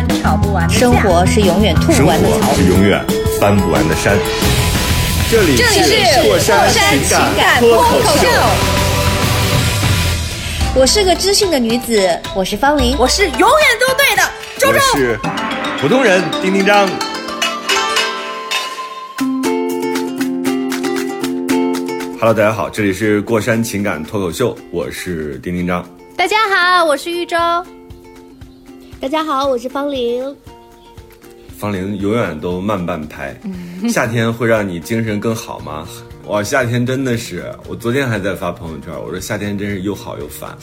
永远吵不完的架生活是永远吐不完的槽。是永远翻不完的山。这里这里是过山情感脱口秀。我是个知性的女子，我是方玲。我是永远都对的，周我周。是普通人丁丁张。Hello，大家好，这里是过山情感脱口秀，我是丁丁张。大家好，我是玉州。大家好，我是方玲。方玲永远都慢半拍，夏天会让你精神更好吗？哇，夏天真的是，我昨天还在发朋友圈，我说夏天真是又好又烦。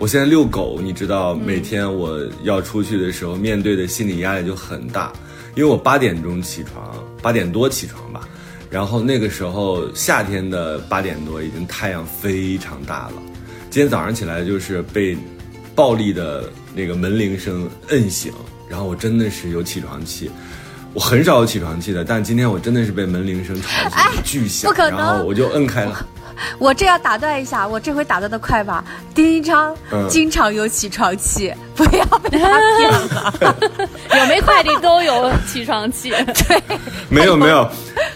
我现在遛狗，你知道，每天我要出去的时候，面对的心理压力就很大，因为我八点钟起床，八点多起床吧，然后那个时候夏天的八点多，已经太阳非常大了。今天早上起来就是被暴力的那个门铃声摁醒，然后我真的是有起床气。我很少有起床气的，但今天我真的是被门铃声吵醒，巨响，然后我就摁开了。我这要打断一下，我这回打断的快吧？丁一章、嗯经常有起床气，不要被他骗了。有没快递都有起床气。对没有没有，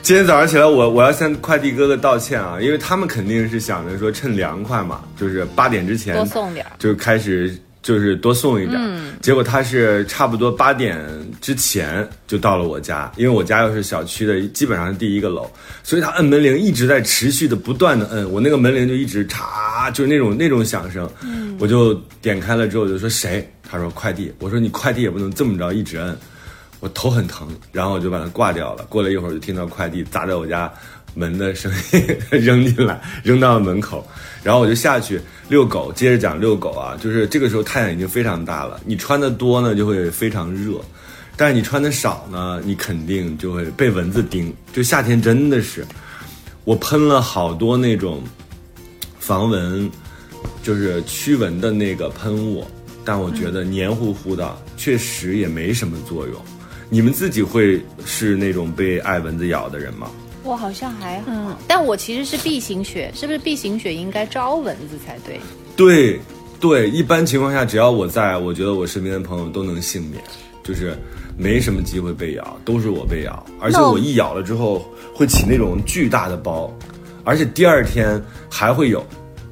今天早上起来我我要向快递哥哥道歉啊，因为他们肯定是想着说趁凉快嘛，就是八点之前多送点就开始就是多送一点，嗯结果他是差不多八点之前就到了我家，因为我家又是小区的基本上是第一个楼，所以他摁门铃一直在持续的不断的摁，我那个门铃就一直嚓，就是那种那种响声，我就点开了之后我就说谁？他说快递，我说你快递也不能这么着一直摁。我头很疼，然后我就把它挂掉了。过了一会儿，就听到快递砸在我家门的声音，扔进来，扔到了门口。然后我就下去遛狗。接着讲遛狗啊，就是这个时候太阳已经非常大了，你穿的多呢就会非常热，但是你穿的少呢，你肯定就会被蚊子叮。就夏天真的是，我喷了好多那种防蚊，就是驱蚊的那个喷雾，但我觉得黏糊糊的，确实也没什么作用。你们自己会是那种被爱蚊子咬的人吗？我好像还好，但我其实是 B 型血，是不是 B 型血应该招蚊子才对？对，对，一般情况下，只要我在，我觉得我身边的朋友都能幸免，就是没什么机会被咬，都是我被咬，而且我我一咬了之后会起那种巨大的包，而且第二天还会有，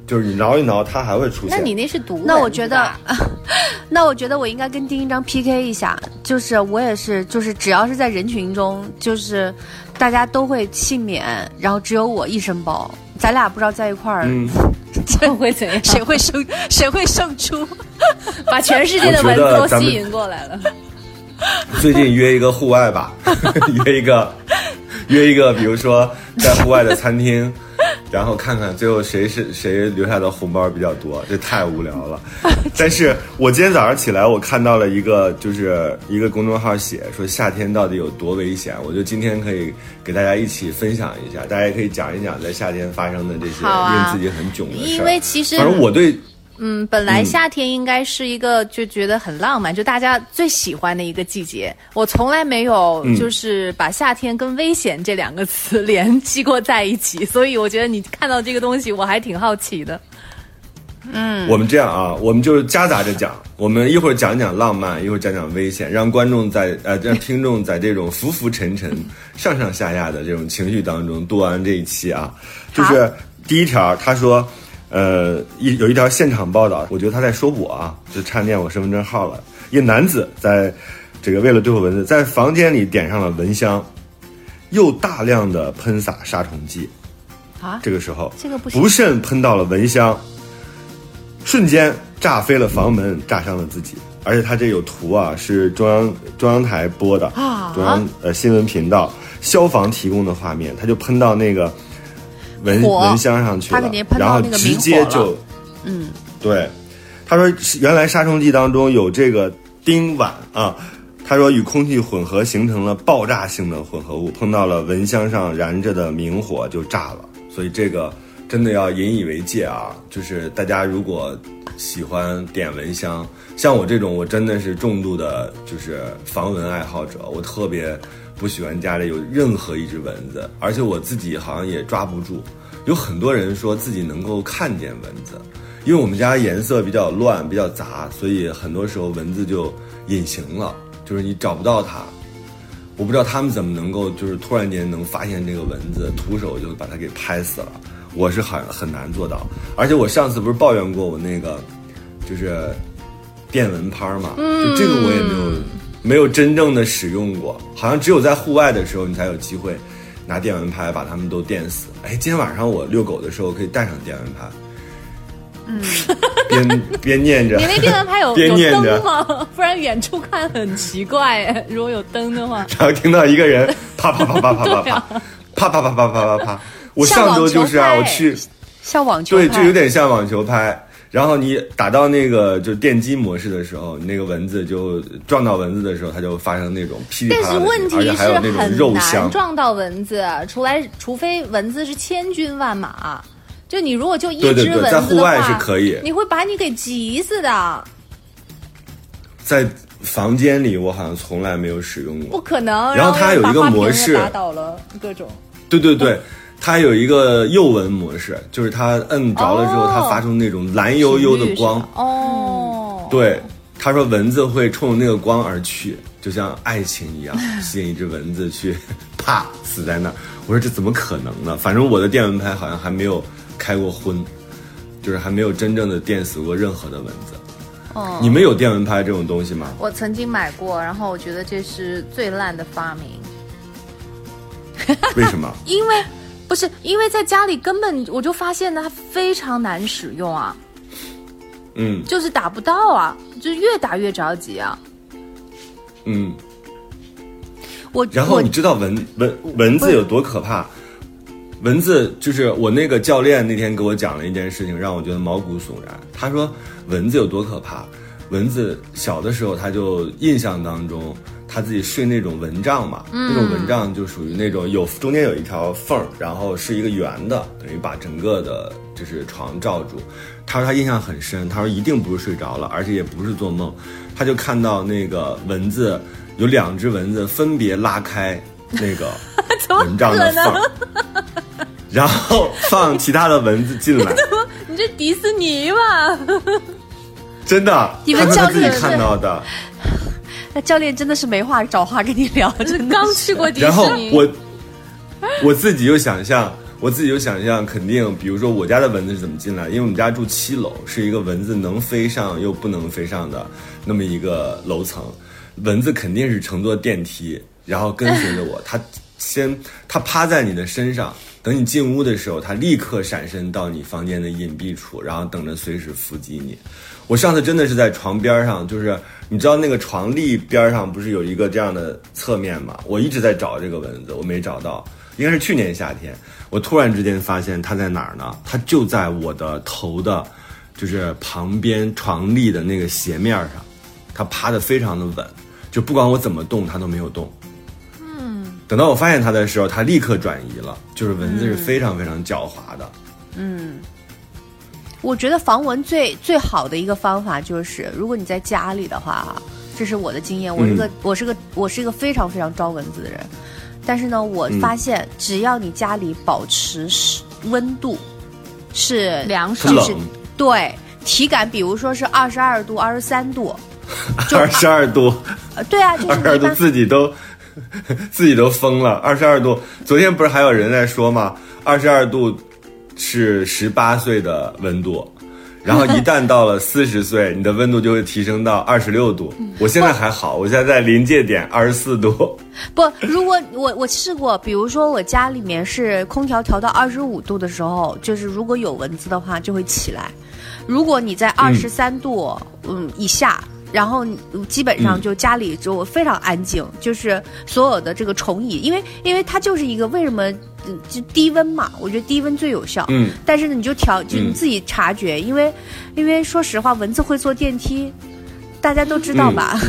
就是你挠一挠，它还会出现。那你那是毒那我觉得，那我觉得我应该跟丁一章 PK 一下，就是我也是，就是只要是在人群中，就是大家都会幸免，然后只有我一身包，咱俩不知道在一块儿、嗯，会怎样？谁会胜谁会胜出？把全世界的蚊子都吸引过来了。最近约一个户外吧，约一个约一个，比如说在户外的餐厅，然后看看最后谁是谁留下的红包比较多，这太无聊了。但是我今天早上起来，我看到了一个就是一个公众号写说夏天到底有多危险，我就今天可以给大家一起分享一下，大家也可以讲一讲在夏天发生的这些令自己很囧的事儿。因为其实反正我对嗯，本来嗯夏天应该是一个就觉得很浪漫，就大家最喜欢的一个季节。我从来没有嗯就是把夏天跟危险这两个词联系过在一起，所以我觉得你看到这个东西，我还挺好奇的。嗯我们这样啊，我们就是夹杂着讲，我们一会儿讲讲浪漫，一会儿讲讲危险，让观众在呃让听众在这种浮浮沉沉、上上下下的这种情绪当中度完这一期啊。就是第一条，他说，呃，一有一条现场报道，我觉得他在说我啊，就差念我身份证号了。一男子在这个为了对付蚊子，在房间里点上了蚊香，又大量的喷洒杀虫剂。啊这个时候这个不不慎喷到了蚊香，瞬间炸飞了房门，炸伤了自己。而且他这有图啊，是中央中央台播的，啊中央呃新闻频道消防提供的画面，他就喷到那个蚊蚊香上去了然后直接就，嗯，对，他说原来杀虫剂当中有这个丁烷啊，他说与空气混合形成了爆炸性的混合物，碰到了蚊香上燃着的明火就炸了。所以这个真的要引以为戒啊！就是大家如果喜欢点蚊香，像我这种，我真的是重度的，就是防蚊爱好者，我特别不喜欢家里有任何一只蚊子，而且我自己好像也抓不住。有很多人说自己能够看见蚊子，因为我们家颜色比较乱、比较杂，所以很多时候蚊子就隐形了，就是你找不到它。我不知道他们怎么能够就是突然间能发现这个蚊子，徒手就把它给拍死了。我是很很难做到，而且我上次不是抱怨过我那个就是电蚊拍嘛，就这个我也没有没有真正的使用过，好像只有在户外的时候你才有机会拿电蚊拍把它们都电死。哎，今天晚上我遛狗的时候可以带上电蚊拍，嗯，边边念着，你那电蚊拍有 有边念着灯吗？不然远处看很奇怪哎。如果有灯的话，然后听到一个人 啪啪啪啪啪啪啪啪啪啪啪啪啪啪，我上周就是啊，我去。像网球对，就有点像网球拍。然后你打到那个就电击模式的时候，你那个蚊子就撞到蚊子的时候，它就发生那种噼里但是啪啦的声音，而且问题是还有那种很难肉香。撞到蚊子，除来除非蚊子是千军万马。就你如果就一只蚊子的话，在户外是可以你会把你给急死的，在房间里，我好像从来没有使用过不。可能。然后它有一个模式打倒了各种。对对对，它有一个诱蚊模式，就是它摁着了之后，哦它发出那种蓝幽幽的光哦，对，他说蚊子会冲着那个光而去，就像爱情一样，吸引一只蚊子去，啪死在那儿。我说这怎么可能呢？反正我的电蚊拍好像还没有开过荤，就是还没有真正的电死过任何的蚊子。哦你们有电蚊拍这种东西吗？我曾经买过，然后我觉得这是最烂的发明，为什么？因为不是因为在家里根本我就发现它非常难使用啊，嗯就是打不到啊，就是越打越着急啊。嗯。我我然后你知道蚊蚊蚊子有多可怕？蚊子就是我那个教练那天给我讲了一件事情，让我觉得毛骨悚然。他说蚊子有多可怕？蚊子小的时候他就印象当中他自己睡那种蚊帐嘛，那种蚊帐就属于那种有中间有一条缝儿，然后是一个圆的，等于把整个的就是床罩住。他说他印象很深，他说一定不是睡着了，而且也不是做梦，他就看到那个蚊子有两只蚊子分别拉开那个 蚊帐的缝儿，然后放其他的蚊子进来，你这迪士尼吧？真的，他说他自己看到的。那教练真的是没话找话跟你聊，真的刚去过迪然后士尼，我我自己就想象，我自己就想象，肯定，比如说我家的蚊子是怎么进来，因为我们家住七楼，是一个蚊子能飞上又不能飞上的那么一个楼层，蚊子肯定是乘坐电梯，然后跟随着我，它先它趴在你的身上。等你进屋的时候，它立刻闪身到你房间的隐蔽处，然后等着随时伏击你。我上次真的是在床边上，就是你知道那个床立边上不是有一个这样的侧面吗？我一直在找这个蚊子，我没找到，应该是去年夏天，我突然之间发现它在哪儿呢？它就在我的头的，就是旁边床立的那个斜面上，它趴得非常的稳，就不管我怎么动，它都没有动。嗯，等到我发现它的时候，它立刻转移了，就是蚊子是非常非常狡猾的。嗯我觉得防蚊最最好的一个方法就是，如果你在家里的话，哈，这是我的经验。我是个、我是个我是一个非常非常招蚊子的人，但是呢，我发现只要你家里保持是温度是凉它爽就是，对体感，比如说是二十二度、二十三度，就二十二度。呃，对啊，就是二十二度自己都 自己都疯了。二十二度，昨天不是还有人在说吗？二十二度是十八岁的温度，然后一旦到了四十岁，你的温度就会提升到二十六度。我现在还好，我现在在临界点二十四度。不，如果我我试过，比如说我家里面是空调调到二十五度的时候，就是如果有蚊子的话就会起来。如果你在二十三度嗯以下，然后你基本上就家里就非常安静，就是所有的这个虫蚁，因为因为它就是一个为什么嗯就低温嘛，我觉得低温最有效。嗯，但是呢，你就调，就自己察觉，因为因为说实话，蚊子会坐电梯，大家都知道吧？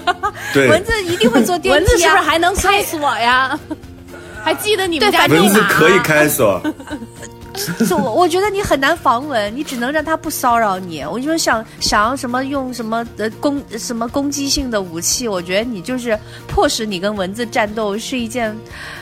对，蚊子一定会坐电梯蚊子是不是还能开锁呀？还记得你们对反正家密码？蚊子可以开锁，是我我觉得你很难防蚊，你只能让它不骚扰你。我就说想想要什么用什么呃攻什么攻击性的武器，我觉得你就是迫使你跟蚊子战斗是一件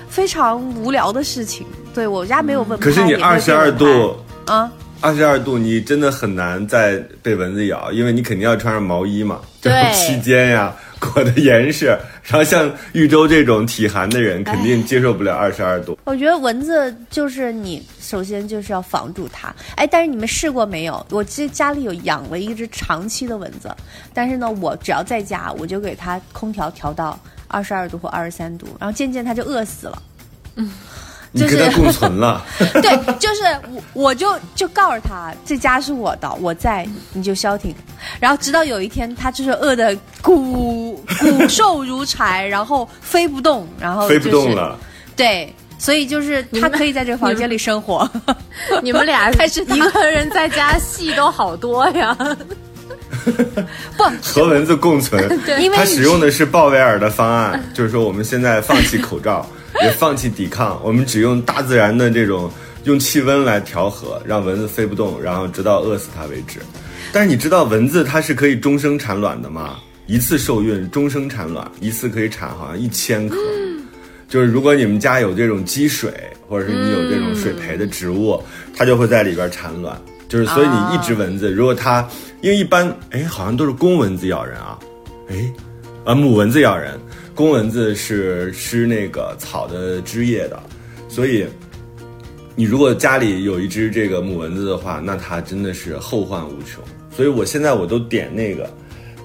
非常无聊的事情。对我家没有蚊拍，可是你二十二度。啊，二十二度，你真的很难再被蚊子咬，因为你肯定要穿上毛衣嘛，对 然后披肩呀，裹得严实。然后像玉州这种体寒的人，肯定接受不了二十二度。我觉得蚊子就是你首先就是要防住它。哎，但是你们试过没有？我其实家里有养了一只长期的蚊子，但是呢，我只要在家，我就给它空调调到二十二度或二十三度，然后渐渐它就饿死了。你跟他共存了，对，就是我，我就就告诉他，这家是我的，我在你就消停。然后直到有一天，他就是饿的骨骨 瘦如柴，然后飞不动，然后、就是、飞不动。了。对，所以就是他可以在这个房间里生活。你们俩 但是一个人在家戏都好多呀。不，和蚊子共存，因为你它使用的是鲍威尔的方案，就是说我们现在放弃口罩，也放弃抵抗，我们只用大自然的这种用气温来调和，让蚊子飞不动，然后直到饿死它为止。但是你知道蚊子它是可以终生产卵的吗？一次受孕终生产卵，一次可以产好像一千颗。就是如果你们家有这种积水，或者是你有这种水培的植物，它就会在里边产卵。就是所以你一只蚊子，如果它因为一般哎好像都是公蚊子咬人啊，哎啊母蚊子咬人，公蚊子是吃那个草的汁液的，所以你如果家里有一只这个母蚊子的话，那它真的是后患无穷。所以我现在我都点那个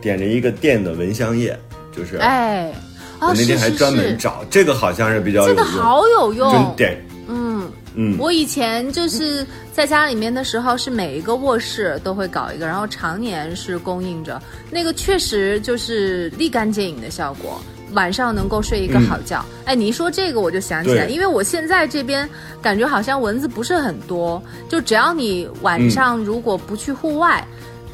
点着一个电的蚊香液，就是哎，哦，我那天还专门是找这个，好像是比较有这用，个好有真用。点嗯，嗯我以前就是在家里面的时候，是每一个卧室都会搞一个，然后常年是供应着。那个确实就是立竿见影的效果，晚上能够睡一个好觉。哎，你一说这个我就想起来，因为我现在这边感觉好像蚊子不是很多，就只要你晚上如果不去户外。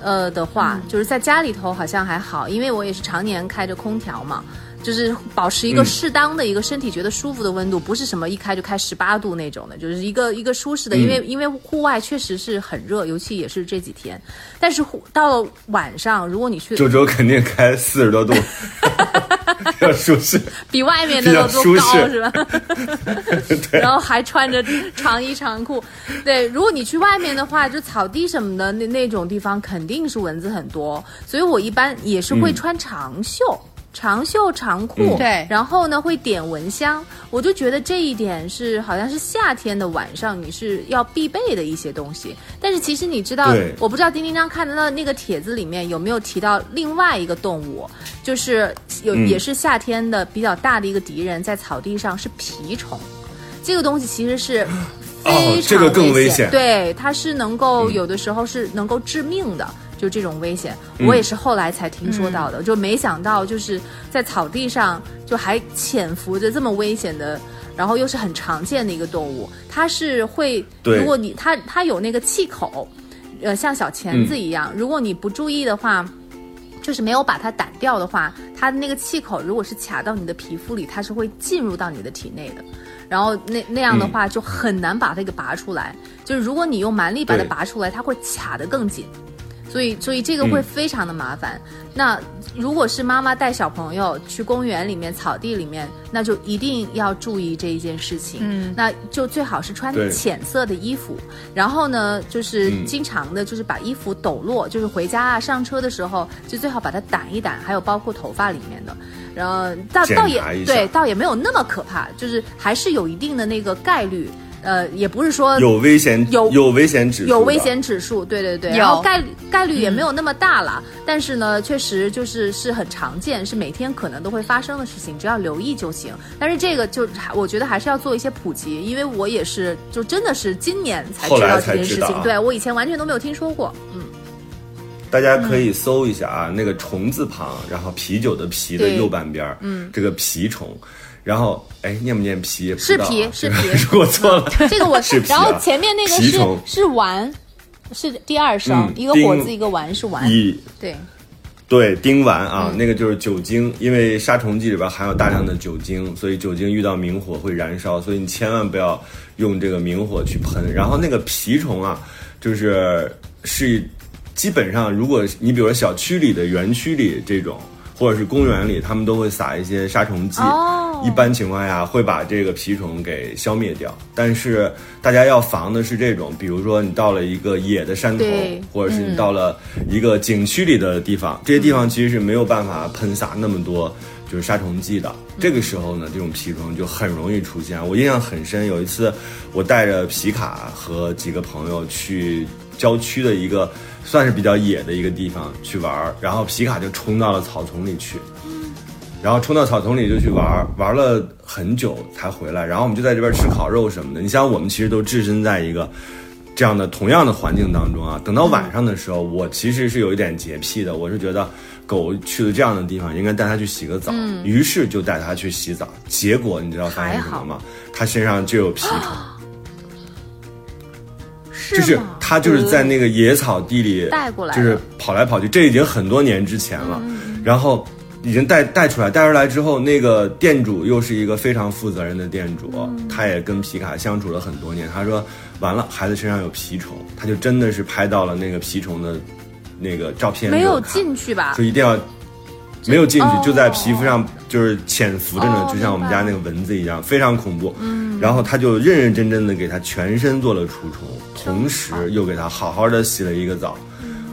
呃的话，就是在家里头好像还好，因为我也是常年开着空调嘛，就是保持一个嗯适当的一个身体觉得舒服的温度，不是什么一开就开十八度那种的，就是一个一个舒适的。因为因为户外确实是很热，尤其也是这几天。但是户到了晚上，如果你去周周肯定开四十多度，比较舒适。比外面的都舒适高是吧？然后还穿着长衣长裤。对，如果你去外面的话，就草地什么的那那种地方，肯定是蚊子很多。所以我一般也是会穿长袖。长袖长裤，嗯对。然后呢会点蚊香，我就觉得这一点是好像是夏天的晚上你是要必备的一些东西。但是其实你知道，我不知道丁丁张看得到那个帖子里面有没有提到另外一个动物，就是有、嗯。也是夏天的比较大的一个敌人，在草地上是蜱虫。这个东西其实是非常哦这个更危危险。对，它是能够嗯。有的时候是能够致命的。就这种危险，嗯我也是后来才听说到的，就没想到就是在草地上就还潜伏着这么危险的，然后又是很常见的一个动物，它是会，如果你它它有那个气口，呃，像小钳子一样，如果你不注意的话。就是没有把它掸掉的话，它的那个气口如果是卡到你的皮肤里，它是会进入到你的体内的。然后那那样的话就很难把它给拔出来。就是如果你用蛮力把它拔出来，它会卡得更紧。所以，所以这个会非常的麻烦。那如果是妈妈带小朋友去公园里面、草地里面，那就一定要注意这一件事情。嗯那就最好是穿浅色的衣服，然后呢，就是嗯经常的，就是把衣服抖落，就是回家啊、上车的时候，就最好把它掸一掸，还有包括头发里面的。然后倒倒也对，倒也没有那么可怕，就是还是有一定的那个概率。呃，也不是说有危险，有有危险指数，有危险指数，对对对，然后概率概率也没有那么大了，但是呢，确实就是是很常见，是每天可能都会发生的事情，只要留意就行。但是这个就还我觉得还是要做一些普及，因为我也是就真的是今年才知道这件事情，对我以前完全都没有听说过，嗯，大家可以搜一下啊，那个虫字旁，然后啤酒的啤的右半边嗯，这个蜱虫，然后哎，念不念皮是皮是皮。如果错了，这个我是然后前面那个是是丸，是第二声，嗯一个火丁字一个丸是丸，一对。对，丁烷啊，那个就是酒精，因为杀虫剂里边含有大量的酒精，所以酒精遇到明火会燃烧，所以你千万不要用这个明火去喷。然后那个蜱虫啊，就是是基本上，如果你比如说小区里的园区里这种，或者是公园里，他们都会撒一些杀虫剂。哦一般情况下会把这个蜱虫给消灭掉，但是大家要防的是这种，比如说你到了一个野的山头，或者是你到了一个景区里的地方，这些地方其实是没有办法喷洒那么多就是杀虫剂的。这个时候呢，这种蜱虫就很容易出现。我印象很深，有一次我带着皮卡和几个朋友去郊区的一个算是比较野的一个地方去玩儿，然后皮卡就冲到了草丛里去。然后冲到草丛里就去玩儿，玩了很久才回来。然后我们就在这边吃烤肉什么的。你想，我们其实都置身在一个这样的同样的环境当中啊。等到晚上的时候，我其实是有一点洁癖的，我是觉得狗去了这样的地方，应该带它去洗个澡。于是就带它去洗澡。结果你知道发生什么吗？它身上就有蜱虫。就是吗它就是在那个野草地里带过来就是跑来跑去，这已经很多年之前了。然后已经带带出来，带出来之后，那个店主又是一个非常负责任的店主，他也跟皮卡相处了很多年。他说完了，孩子身上有蜱虫，他就真的是拍到了那个蜱虫的那个照片，没有进去吧就？一定要。没有进去，哦就在皮肤上就是潜伏着呢，哦就像我们家那个蚊子一样，非常恐怖。嗯，然后他就认认真真的给他全身做了除虫，同时又给他好好的洗了一个澡。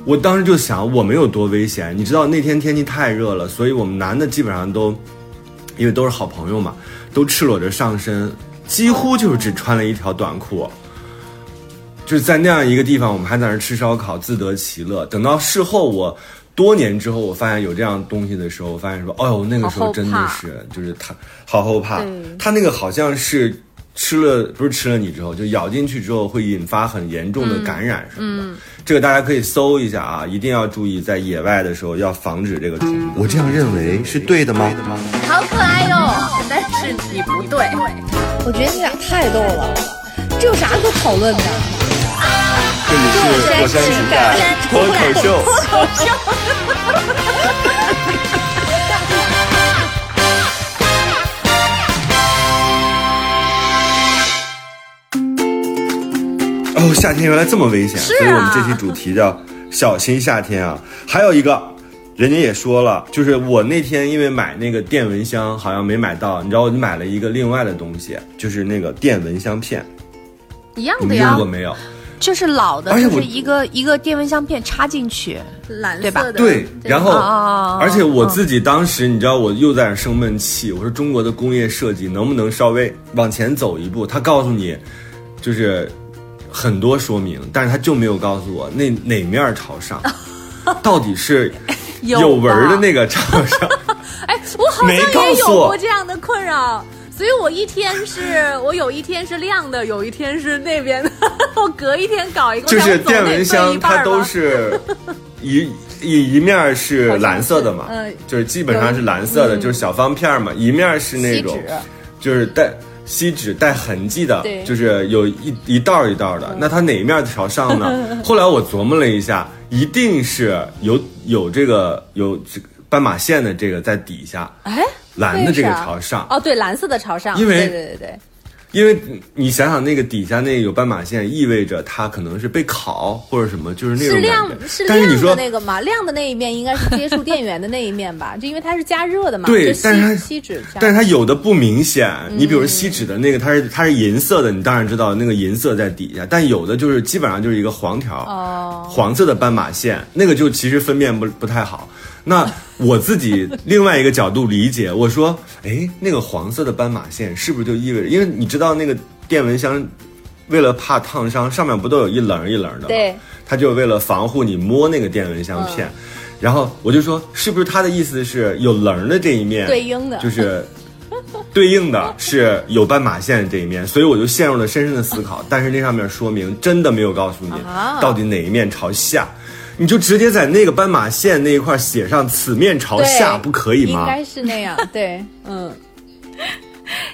我当时就想，我们有多危险？你知道那天天气太热了，所以我们男的基本上都，因为都是好朋友嘛，都赤裸着上身，几乎就是只穿了一条短裤。就是在那样一个地方，我们还在那儿吃烧烤，自得其乐。等到事后我多年之后，我发现有这样东西的时候，我发现说，哦呦，那个时候真的是，就是他好后怕对，他那个好像是吃了，不是吃了你之后，就咬进去之后会引发很严重的感染什么的。这个大家可以搜一下啊，一定要注意，在野外的时候要防止这个虫子。我这样认为是对的吗？好可爱哟、但是你不对。我觉得你俩太逗了，这有啥可讨论的？这里是火山情感脱口秀。哦，夏天原来这么危险，所以我们这期主题叫小心夏天啊。还有一个，人家也说了，就是我那天因为买那个电蚊香好像没买到，你知道我就买了一个另外的东西，就是那个电蚊香片，一样的呀你们用过，没有？就是老的，而且我就是一个一个电蚊香片插进去，蓝对吧色的。对，然后而且我自己当时，你知道，我又在那生闷气。我说中国的工业设计能不能稍微往前走一步？他告诉你，就是很多说明，但是他就没有告诉我那哪面朝上，到底是有纹的那个朝上。哎，我好像也有过这样的困扰，所以我一天是 我有一天是亮的，有一天是那边的，我隔一天搞一个，就是电蚊香，它都是一一一面是蓝色的嘛，就是基本上是蓝色的，就是小方片嘛，一面是那种就是带锡纸带痕迹的，就是有一一道一道儿的。那它哪一面朝上呢？后来我琢磨了一下，一定是有有这个有这个斑马线的这个在底下，哎，蓝的这个朝上。哦，对，蓝色的朝上，因为对对对对，因为你想想，那个底下那个有斑马线，意味着它可能是被烤或者什么，就是那种是亮。是亮的那个嘛，亮的那一面应该是接触电源的那一面吧，就因为它是加热的嘛，对但是它锡锡纸，但是它有的不明显，嗯。你比如锡纸的那个，它是它是银色的，你当然知道那个银色在底下，但有的就是基本上就是一个黄条，哦。黄色的斑马线，那个就其实分辨不不太好。那我自己另外一个角度理解，我说，哎，那个黄色的斑马线是不是就意味着，因为你知道那个电蚊香，为了怕烫伤，上面不都有一棱一棱的吗？对，他就为了防护你摸那个电蚊香片，嗯。然后我就说，是不是他的意思是有棱的这一面对应的。就是 对应的是有斑马线的这一面，所以我就陷入了深深的思考。但是那上面说明真的没有告诉你啊。到底哪一面朝下，你就直接在那个斑马线那一块写上此面朝下，不可以吗？应该是那样，对，嗯，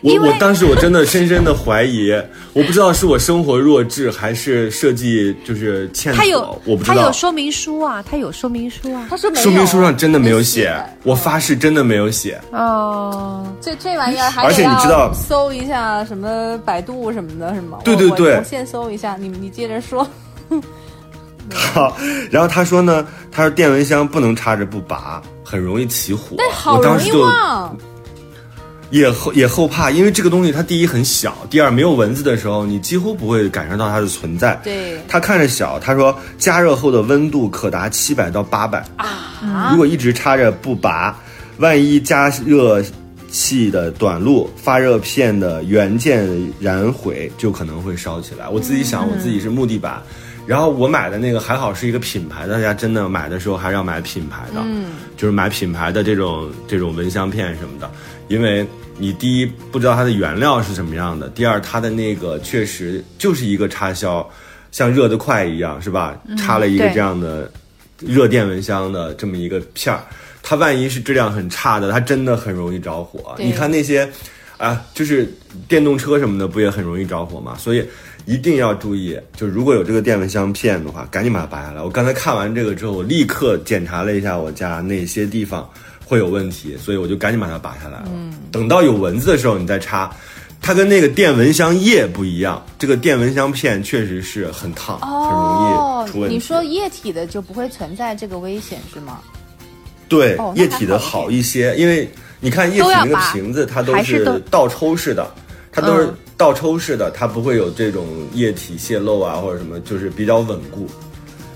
我我当时我真的深深的怀疑，我不知道是我生活弱智还是设计就是欠它有妥，我不知道。他有说明书啊，他有说明书啊。他说没有，说明书上真的没有写，我发誓真的没有写。哦，这这玩意儿还而且你知道搜一下什么百度什么的，是吗？我我对对对我先搜一下，你你接着说。好，然后他说呢，他说电蚊香不能插着不拔，很容易起火。但好容易我当时就忘，也后也后怕，因为这个东西它第一很小，第二没有蚊子的时候，你几乎不会感受到它的存在。对它看着小，他说加热后的温度可达七百到八百啊如果一直插着不拔，万一加热器的短路，发热片的元件燃毁，就可能会烧起来。我自己想，我自己是木地板。然后我买的那个还好是一个品牌，大家真的买的时候还是要买品牌的，嗯，就是买品牌的这种这种蚊香片什么的，因为你第一不知道它的原料是什么样的，第二它的那个确实就是一个插销，像热得快一样，是吧？插了一个这样的热电蚊香的这么一个片儿，它万一是质量很差的，它真的很容易着火。你看那些，啊，就是电动车什么的，不也很容易着火吗？所以一定要注意，就如果有这个电蚊香片的话，赶紧把它拔下来。我刚才看完这个之后，我立刻检查了一下我家哪些地方会有问题，所以我就赶紧把它拔下来了。等到有蚊子的时候，你再插。它跟那个电蚊香液不一样，这个电蚊香片确实是很烫，很容易出问题。哦你说液体的就不会存在这个危险是吗？对，哦液体的好好一些，因为你看液体那个瓶子，它都是倒抽式的，它都是嗯倒抽式的，它不会有这种液体泄漏啊或者什么，就是比较稳固，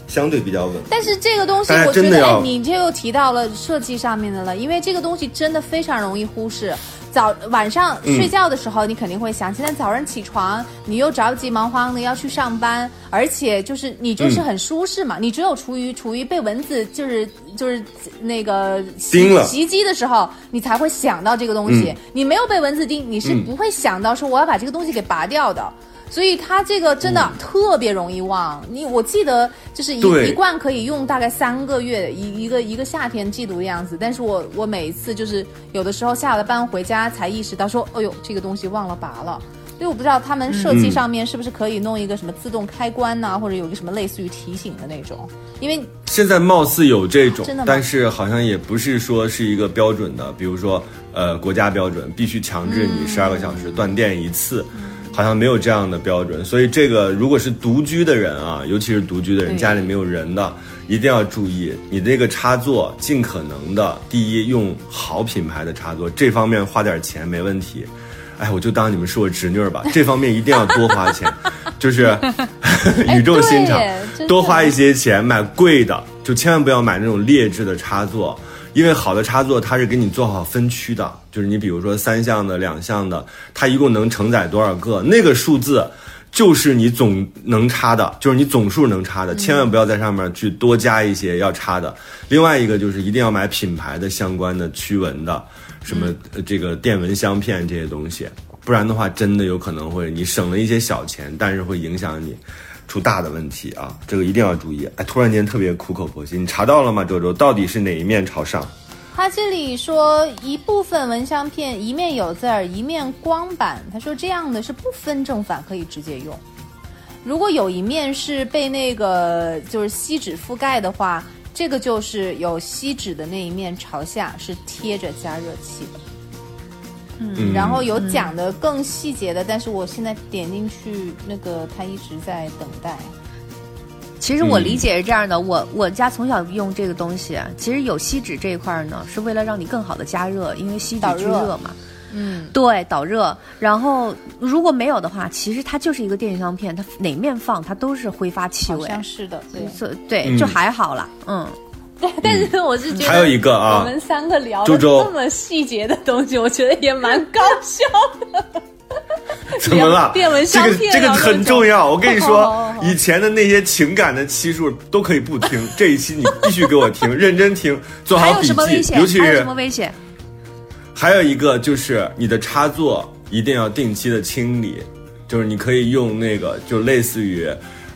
相对比较稳。但是这个东西，我觉得，你这又提到了设计上面的了，因为这个东西真的非常容易忽视。早晚上嗯睡觉的时候，你肯定会想，现在早上起床，你又着急忙慌的要去上班，而且就是你就是很舒适嘛，你只有处于处于被蚊子就是就是那个袭叮了。袭击的时候，你才会想到这个东西。嗯。你没有被蚊子叮，你是嗯。不会想到说我要把这个东西给拔掉的。所以它这个真的嗯特别容易忘。你我记得就是一对一罐可以用大概三个月，一一个一个夏天季度的样子。但是我我每一次就是有的时候下了班回家才意识到说，哎呦这个东西忘了拔了。所以我不知道他们设计上面是不是可以弄一个什么自动开关呐、或者有一个什么类似于提醒的那种。因为现在貌似有这种真的，但是好像也不是说是一个标准的，比如说呃国家标准必须强制你十二个小时断电一次。好像没有这样的标准，所以这个如果是独居的人啊，尤其是独居的人，家里没有人的，一定要注意，你这个插座尽可能的，第一用好品牌的插座，这方面花点钱没问题。哎，我就当你们是我侄女儿吧，这方面一定要多花钱，就是 语重心长多花一些钱买贵的，就千万不要买那种劣质的插座，因为好的插座它是给你做好分区的，就是你比如说三项的、两项的，它一共能承载多少个，那个数字。就是你总能插的，就是你总数能插的，千万不要在上面去多加一些要插的。另外一个就是一定要买品牌的相关的驱蚊的，什么呃这个电蚊香片这些东西，不然的话真的有可能会你省了一些小钱，但是会影响你出大的问题啊！这个一定要注意。哎，突然间特别苦口婆心，你查到了吗？周周到底是哪一面朝上？他这里说一部分蚊香片一面有字儿，一面光板。他说这样的是不分正反，可以直接用。如果有一面是被那个就是锡纸覆盖的话，这个就是有锡纸的那一面朝下是贴着加热器的。嗯，然后有讲的更细节的，但是我现在点进去，那个他一直在等待。其实我理解是这样的，我我家从小用这个东西，啊其实有锡纸这一块呢，是为了让你更好的加热，因为锡纸导热聚热嘛。嗯，对，导热。然后如果没有的话，其实它就是一个电香片，它哪面放它都是挥发气好味。像是的，对。所以对，嗯就还好啦。嗯，但是我是觉得还有一个啊我们三个聊的这么细节的东西，我觉得也蛮搞笑的。怎么了？电蚊这个这个很重要。我跟你说以前的那些情感的期数都可以不听，这一期你必须给我听，认真听，做好笔记。什么危险？尤其是还有什么危险？还有一个就是你的插座一定要定期的清理，就是你可以用那个就类似于，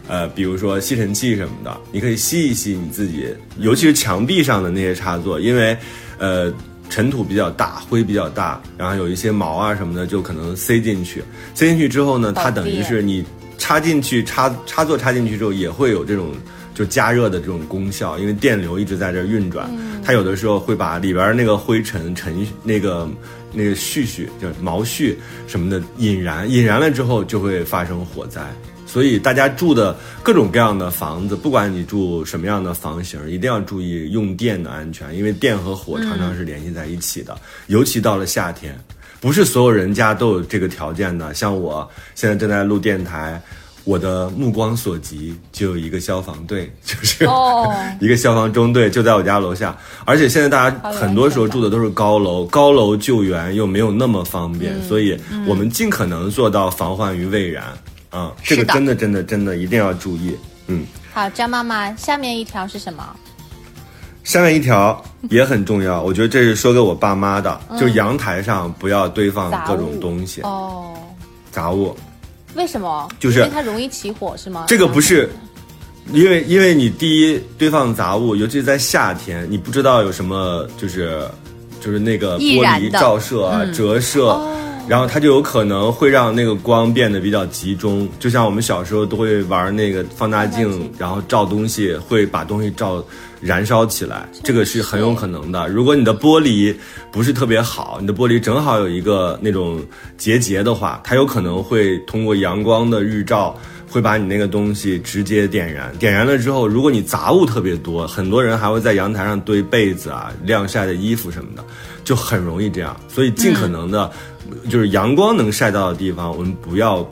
呃，比如说吸尘器什么的，你可以吸一吸你自己，尤其是墙壁上的那些插座，因为，呃。尘土比较大，灰比较大，然后有一些毛啊什么的，就可能塞进去。塞进去之后呢，它等于是你插进去插插座插进去之后，也会有这种就加热的这种功效，因为电流一直在这儿运转，它有的时候会把里边那个灰尘尘那个那个絮絮就是毛絮什么的引燃，引燃了之后就会发生火灾。所以大家住的各种各样的房子，不管你住什么样的房型，一定要注意用电的安全，因为电和火常常是联系在一起的，尤其到了夏天，不是所有人家都有这个条件的。像我现在正在录电台，我的目光所及就有一个消防队，就是、哦。一个消防中队就在我家楼下，而且现在大家很多时候住的都是高楼，高楼救援又没有那么方便，嗯所以我们尽可能做到防患于未然啊、这个真的真的真的一定要注意。嗯，好，张妈妈，下面一条是什么？下面一条也很重要，我觉得这是说给我爸妈的，就是阳台上不要堆放各种东西、哦，杂物。为什么？就是因为它容易起火是吗？这个不是，因为因为你第一堆放杂物，尤其是在夏天，你不知道有什么就是就是那个玻璃照射啊、折射。然后它就有可能会让那个光变得比较集中，就像我们小时候都会玩那个放大镜，然后照东西会把东西照燃烧起来，这个是很有可能的。如果你的玻璃不是特别好，你的玻璃正好有一个那种结节的话，它有可能会通过阳光的日照。会把你那个东西直接点燃，点燃了之后，如果你杂物特别多，很多人还会在阳台上堆被子啊、晾晒的衣服什么的，就很容易这样。所以尽可能的，就是阳光能晒到的地方，我们不要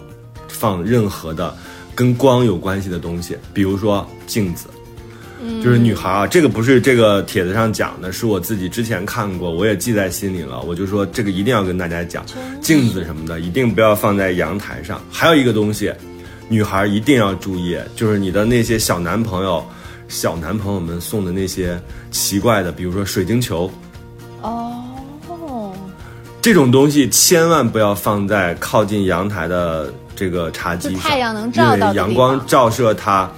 放任何的跟光有关系的东西，比如说镜子。就是女孩啊，这个不是这个帖子上讲的，是我自己之前看过，我也记在心里了。我就说这个一定要跟大家讲，镜子什么的一定不要放在阳台上。还有一个东西，女孩一定要注意，就是你的那些小男朋友、小男朋友们送的那些奇怪的，比如说水晶球哦，这种东西，千万不要放在靠近阳台的这个茶几上，太阳能照到因为阳光照射它。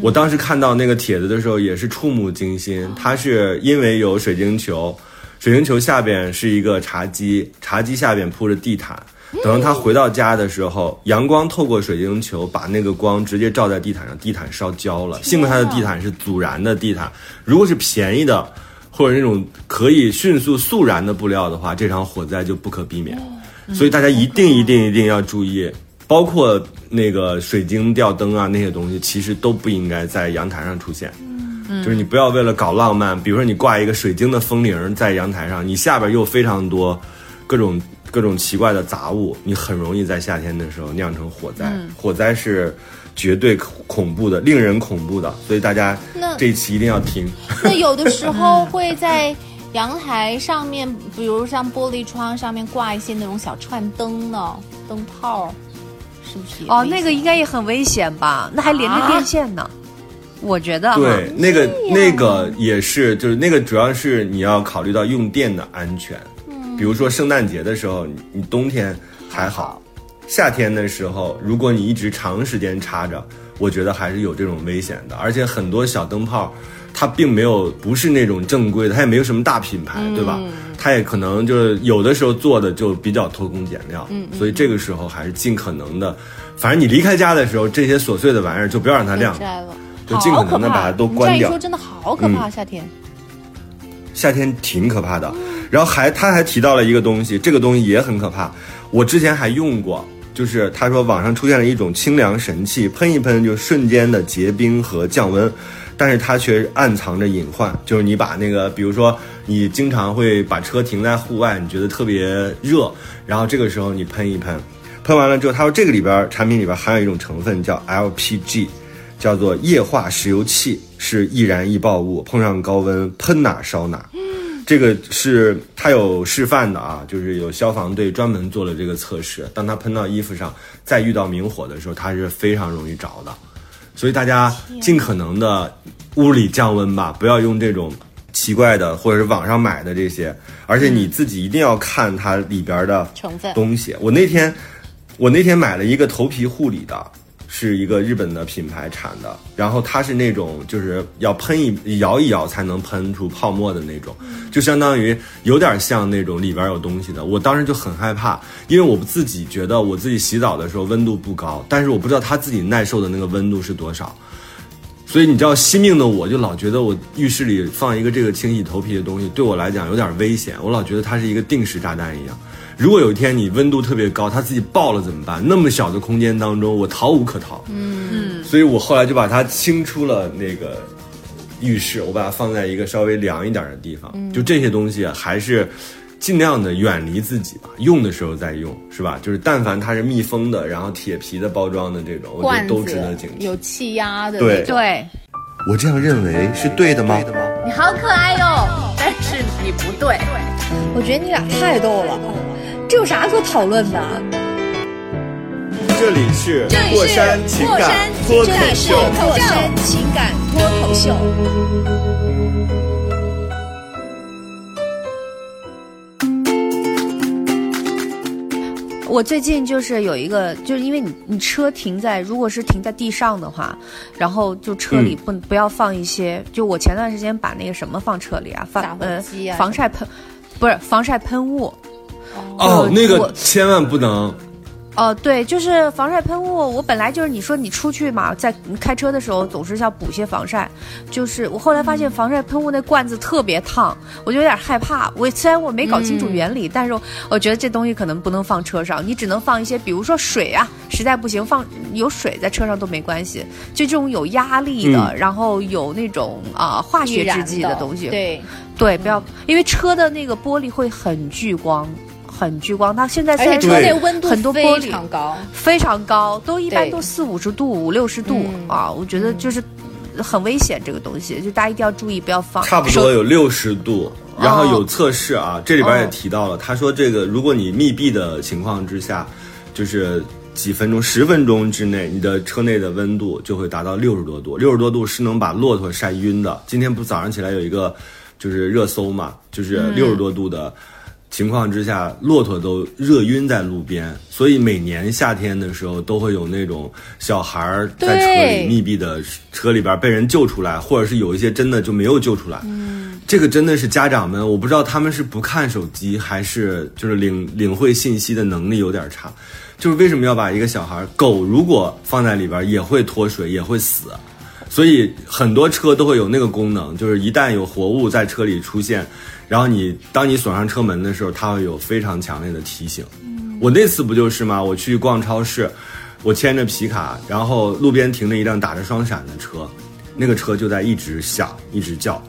我当时看到那个帖子的时候，也是触目惊心。它是因为有水晶球，水晶球下边是一个茶几，茶几下边铺着地毯。等到他回到家的时候，阳光透过水晶球，把那个光直接照在地毯上，地毯烧焦了。幸亏他的地毯是阻燃的地毯，如果是便宜的，或者那种可以迅速速燃的布料的话，这场火灾就不可避免。所以大家一定一定一定要注意，包括那个水晶吊灯啊那些东西，其实都不应该在阳台上出现。就是你不要为了搞浪漫，比如说你挂一个水晶的风铃在阳台上，你下边又非常多各种各种奇怪的杂物，你很容易在夏天的时候酿成火灾。火灾是绝对恐恐怖的，令人恐怖的，所以大家那这一期一定要听。那有的时候 会在阳台上面，比如像玻璃窗上面挂一些那种小串灯呢，灯泡，是不是哦，那个应该也很危险吧？那还连着电线呢，我觉得对，那个那个也是，就是那个主要是你要考虑到用电的安全。嗯比如说圣诞节的时候，你你冬天还好，夏天的时候，如果你一直长时间插着，我觉得还是有这种危险的。而且很多小灯泡，它并没有不是那种正规的，它也没有什么大品牌，对吧？它也可能就是有的时候做的就比较偷工减料，所以这个时候还是尽可能的，反正你离开家的时候，这些琐碎的玩意儿就不要让它亮，摘了，就尽可能的把它都关掉这样一说，。真的好可怕，夏天。夏天挺可怕的。然后还他还提到了一个东西，这个东西也很可怕。我之前还用过，就是他说网上出现了一种清凉神器，喷一喷就瞬间的结冰和降温，但是它却暗藏着隐患，就是你把那个，比如说你经常会把车停在户外，你觉得特别热，然后这个时候你喷一喷，喷完了之后，他说这个里边产品里边含有一种成分叫 LPG。叫做液化石油气，是易燃易爆物，碰上高温喷哪烧哪。这个是它有示范的啊，就是有消防队专门做了这个测试。当它喷到衣服上，再遇到明火的时候，它是非常容易着的。所以大家尽可能的屋里降温吧，不要用这种奇怪的或者是网上买的这些，而且你自己一定要看它里边的成分东西。我那天我那天买了一个头皮护理的，是一个日本的品牌产的，然后它是那种就是要喷一摇一摇才能喷出泡沫的那种，就相当于有点像那种里边有东西的。我当时就很害怕，因为我自己觉得我自己洗澡的时候温度不高，但是我不知道他自己耐受的那个温度是多少。所以你知道，惜命的我就老觉得我浴室里放一个这个清洗头皮的东西，对我来讲有点危险。我老觉得它是一个定时炸弹一样。如果有一天你温度特别高，它自己爆了怎么办？那么小的空间当中，我逃无可逃。嗯，所以我后来就把它清出了那个浴室，我把它放在一个稍微凉一点的地方。就这些东西啊还是尽量的远离自己吧，用的时候再用，是吧？就是但凡它是密封的，然后铁皮的包装的这种，我觉罐子得都值得警惕。有气压的对，对，我这样认为是对的吗？你好可爱哟、但是你不对。我觉得你俩太逗了，这有啥可讨论的？这里是过山情过感山脱口这里是秀。过山情感脱口秀。我最近就是有一个，就是因为你你车停在，如果是停在地上的话，然后就车里不、不要放一些，就我前段时间把那个什么放车里啊，放呃啊防晒喷，不是防晒喷雾。哦，那个千万不能。哦，对，就是防晒喷雾。我本来就是你说你出去嘛，在开车的时候总是要补些防晒。就是我后来发现防晒喷雾那罐子特别烫，我就有点害怕。我虽然我没搞清楚原理，但是我觉得这东西可能不能放车上，你只能放一些，比如说水啊，实在不行放有水在车上都没关系。就这种有压力的，然后有那种啊、化学制剂的东西，对，对，不要，因为车的那个玻璃会很聚光。很聚光，它现在虽而且车然说对内温度很多玻非常高，非常高，都一般都四五十度、五六十度、嗯啊，我觉得就是很危险，这个东西就大家一定要注意，不要放。差不多有六十度，然后有测试啊，这里边也哦提到了，他说这个如果你密闭的情况之下，就是几分钟、十分钟之内，你的车内的温度就会达到六十多度，六十多度是能把骆驼晒晕的。今天不早上起来有一个就是热搜嘛，就是六十多度的。情况之下，骆驼都热晕在路边，所以每年夏天的时候都会有那种小孩儿在车里密闭的车里边被人救出来，或者是有一些真的就没有救出来。嗯，这个真的是家长们，我不知道他们是不看手机，还是就是领领会信息的能力有点差。就是为什么要把一个小孩狗如果放在里边也会脱水，也会死。所以很多车都会有那个功能，就是一旦有活物在车里出现，然后你当你锁上车门的时候，它会有非常强烈的提醒。我那次不就是吗？我去逛超市，我牵着皮卡，然后路边停着一辆打着双闪的车，那个车就在一直响，一直叫。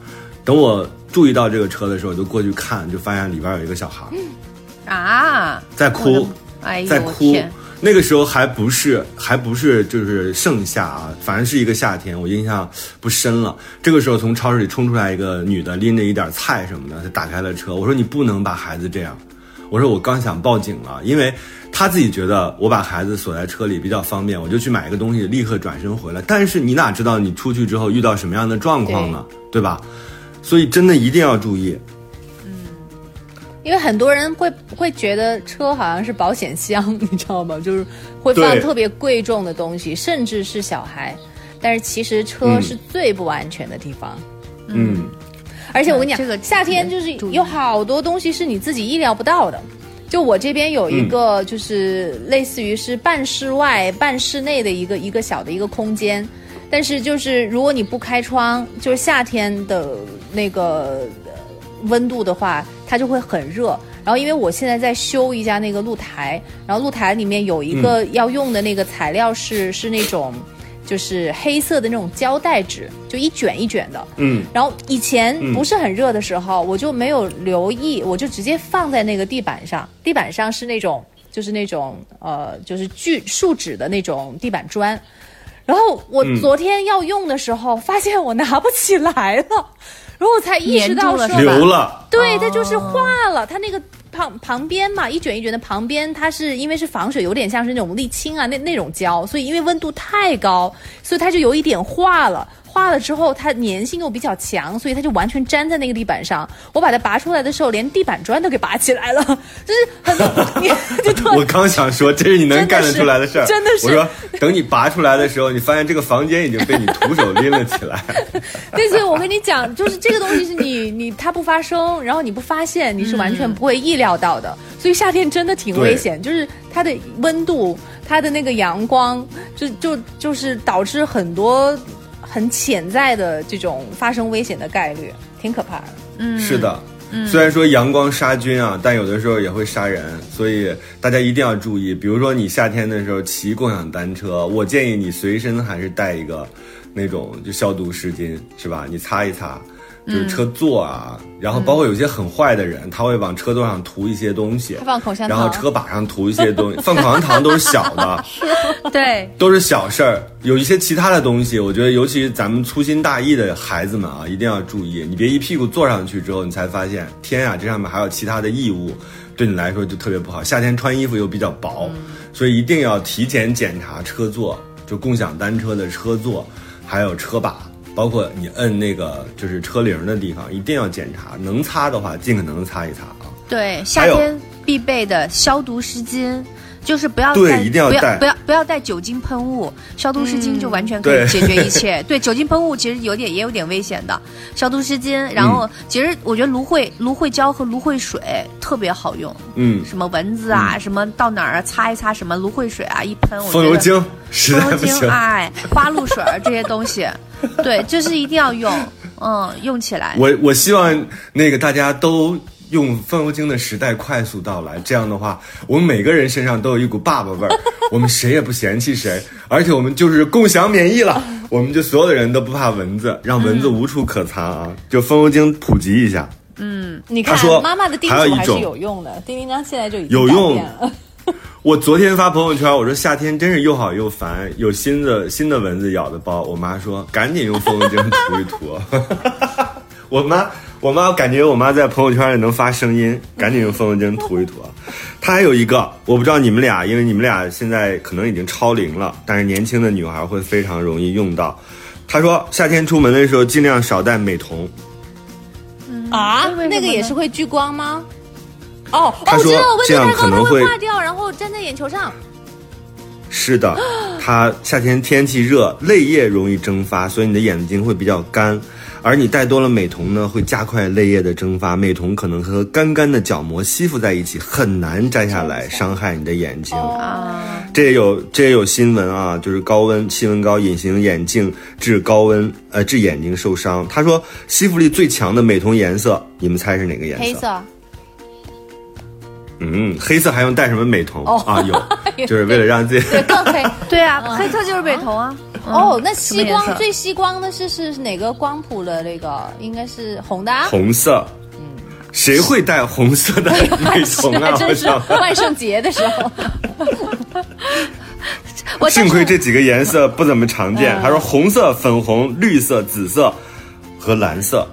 等我注意到这个车的时候，我就过去看，就发现里边有一个小孩啊，在哭，哎在哭天。那个时候还不是还不是就是盛夏啊，反正是一个夏天，我印象不深了。这个时候从超市里冲出来一个女的，拎着一点菜什么的，她打开了车。我说你不能把孩子这样，我说我刚想报警了，因为她自己觉得我把孩子锁在车里比较方便，我就去买一个东西，立刻转身回来。但是你哪知道你出去之后遇到什么样的状况呢？对吧？所以真的一定要注意。因为很多人会会觉得车好像是保险箱，你知道吗？就是会放特别贵重的东西，甚至是小孩。但是其实车是最不安全的地方。嗯，而且我跟你讲，这个夏天就是有好多东西是你自己意料不到的。就我这边有一个，就是类似于是半室外、半室内的一个一个小的一个空间，但是就是如果你不开窗，就是夏天的那个呃温度的话，它就会很热。然后因为我现在在修一下那个露台，然后露台里面有一个要用的那个材料是、是那种就是黑色的那种胶带纸，就一卷一卷的。嗯，然后以前不是很热的时候，我就没有留意，我就直接放在那个地板上，地板上是那种就是那种呃就是锯树脂的那种地板砖。然后我昨天要用的时候，发现我拿不起来了，然后我才意识到说粘住了是吧留了。对，它就是化了，它那个旁旁边嘛，一卷一卷的旁边，它是因为是防水，有点像是那种沥青啊那那种胶，所以因为温度太高，所以它就有一点化了。化了之后，它粘性又比较强，所以它就完全粘在那个地板上。我把它拔出来的时候，连地板砖都给拔起来了，就是很多，你 我刚想说，这是你 能干得出来的事儿。真的是我说，等你拔出来的时候，你发现这个房间已经被你徒手拎了起来。对，所以我跟你讲，就是这个东西是你你它不发生，然后你不发现，你是完全不会意料到的。所以夏天真的挺危险，就是它的温度、它的那个阳光，就就就是导致很多很潜在的这种发生危险的概率，挺可怕的。嗯，是的。虽然说阳光杀菌啊，但有的时候也会杀人，所以大家一定要注意。比如说你夏天的时候骑共享单车，我建议你随身还是带一个那种就消毒湿巾，是吧？你擦一擦，就是车座啊，然后包括有些很坏的人，他会往车座上涂一些东西，放口香糖，然后车把上涂一些东西，放口香糖都是小的，对，都是小事儿。有一些其他的东西，我觉得尤其咱们粗心大意的孩子们啊，一定要注意。你别一屁股坐上去之后，你才发现，天呀，这上面还有其他的异物，对你来说就特别不好。夏天穿衣服又比较薄，所以一定要提前检查车座，就共享单车的车座，还有车把，包括你摁那个就是车铃的地方，一定要检查。能擦的话，尽可能擦一擦啊。对，夏天必备的消毒湿巾，就是不要对带不要一定要带不要不要带酒精喷雾，消毒湿巾就完全可以解决一切。对，酒精喷雾其实有点也有点危险的，消毒湿巾，然后其实我觉得芦荟芦荟胶和芦荟水特别好用，嗯，什么蚊子啊，什么到哪儿啊擦一擦，什么芦荟水啊一喷，风油精实风油精在不行。哎，花露水儿这些东西，对，就是一定要用，嗯，用起来。我我希望那个大家都用风油精的时代快速到来，这样的话，我们每个人身上都有一股爸爸味儿，我们谁也不嫌弃谁，而且我们就是共享免疫了，我们就所有的人都不怕蚊子，让蚊子无处可藏啊！就风油精普及一下，嗯你看妈妈的叮嘱还是有用的，叮叮当现在就已经有用了。我昨天发朋友圈，我说夏天真是又好又烦，有新的新的蚊子咬的包。我妈说赶紧用风油精涂一涂。我妈，我妈感觉我妈在朋友圈里能发声音，赶紧用风油精涂一涂啊。她还有一个，我不知道你们俩，因为你们俩现在可能已经超龄了，但是年轻的女孩会非常容易用到。她说夏天出门的时候尽量少带美瞳，啊那个也是会聚光吗？哦，他说这样可能会会化掉，然后粘在眼球上。是的，它夏天天气热，泪液容易蒸发，所以你的眼睛会比较干。而你戴多了美瞳呢，会加快泪液的蒸发，美瞳可能和干干的角膜吸附在一起，很难摘下来，伤害你的眼睛。啊，这也有这也有新闻啊，就是高温气温高，隐形眼镜致高温呃致眼睛受伤。他说吸附力最强的美瞳颜色，你们猜是哪个颜色？黑色，嗯，黑色还用戴什么美瞳、哦啊？有，就是为了让自己。对，更黑。对啊，黑色就是美瞳啊。嗯哦，那吸光最吸光的是是哪个光谱的那个？应该是红的啊。红色。嗯谁会戴红色的美瞳啊？还 真是！万圣节的时候。我幸亏这几个颜色不怎么常见。他说红色、粉红、绿色、紫色和蓝色。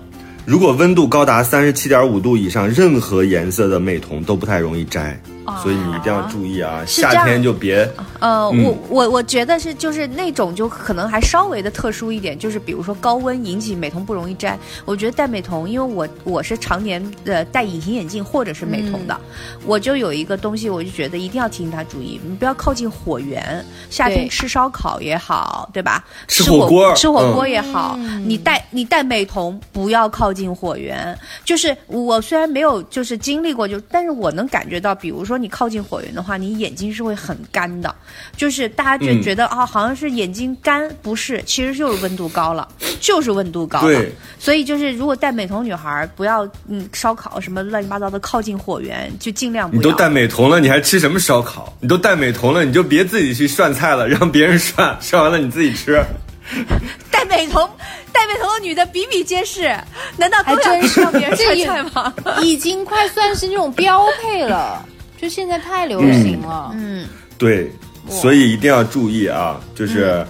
如果温度高达三十七点五度以上，任何颜色的美瞳都不太容易摘，所以你一定要注意啊！夏天就别呃，嗯我我我觉得是就是那种就可能还稍微的特殊一点，就是比如说高温引起美瞳不容易摘。我觉得戴美瞳，因为我我是常年呃戴隐形眼镜或者是美瞳的，我就有一个东西，我就觉得一定要提醒他注意，你不要靠近火源。夏天吃烧烤也好，对吧？吃吃火锅吃火锅嗯也好，你戴你戴美瞳不要靠近火源。就是我虽然没有就是经历过，就但是我能感觉到，比如说你靠近火源的话，你眼睛是会很干的。就是大家觉嗯觉得啊、好像是眼睛干，不是，其实就是温度高了，就是温度高了对。所以就是如果戴美瞳女孩不要嗯烧烤什么乱七八糟的靠近火源，就尽量不要。你都戴美瞳了，你还吃什么烧烤？你都戴美瞳了，你就别自己去涮菜了，让别人涮，涮完了你自己吃。戴美瞳，戴美瞳的女的比比皆是，难道还真是让别人 涮菜吗？已经快算是那种标配了，就现在太流行了。嗯，对，所以一定要注意啊，就是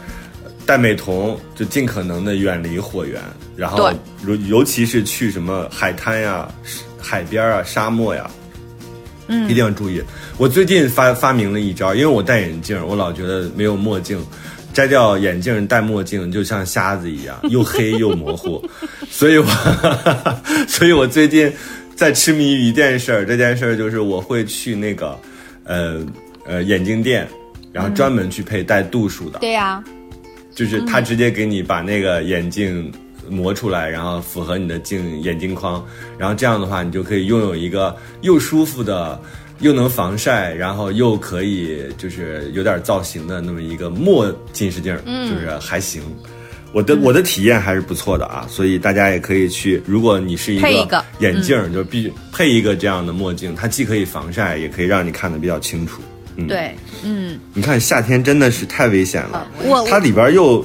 戴美瞳，就尽可能的远离火源，然后尤尤其是去什么海滩呀、海边啊、沙漠呀，嗯一定要注意。我最近发发明了一招，因为我戴眼镜，我老觉得没有墨镜。摘掉眼镜戴墨镜就像瞎子一样，又黑又模糊，所以我，所以我最近在痴迷于一件事儿，这件事儿就是我会去那个，呃呃眼镜店，然后专门去配带度数的，对呀、就是他直接给你把那个眼镜磨出来，然后符合你的镜眼镜框，然后这样的话，你就可以拥有一个又舒服的。又能防晒，然后又可以就是有点造型的那么一个墨近视镜，就是还行。我的、我的体验还是不错的啊，所以大家也可以去。如果你是一个眼镜，就必须配一个这样的墨镜，它既可以防晒，也可以让你看得比较清楚。对，嗯，你看夏天真的是太危险了，我它里边又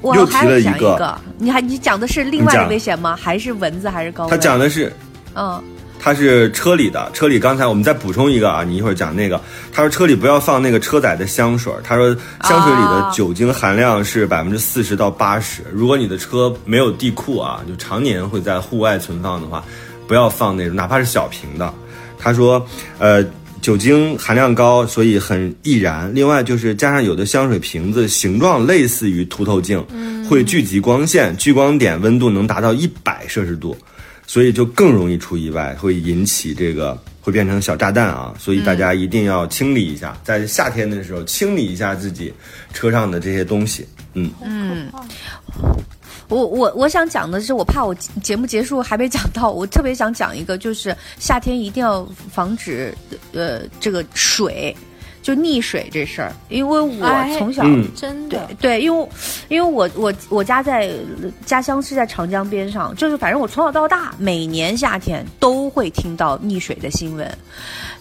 我又提了一个个，你还你讲的是另外的危险吗？还是蚊子还是高温？它讲的是嗯，它是车里的，车里刚才我们再补充一个啊，你一会儿讲那个，他说车里不要放那个车载的香水，他说香水里的啊酒精含量是百分之四十到八十，如果你的车没有地库啊，就常年会在户外存放的话，不要放那种哪怕是小瓶的。他说，呃。酒精含量高，所以很易燃。另外就是加上有的香水瓶子形状类似于凸透镜，会聚集光线，聚光点温度能达到一百摄氏度。所以就更容易出意外，会引起这个会变成小炸弹啊！所以大家一定要清理一下，在夏天的时候清理一下自己车上的这些东西。嗯，我我我想讲的是，我怕我节目结束还没讲到，我特别想讲一个，就是夏天一定要防止呃这个水，就溺水这事儿，因为我哎从小、真的。对，因为因为我我我家在家乡是在长江边上，就是反正我从小到大每年夏天都会听到溺水的新闻，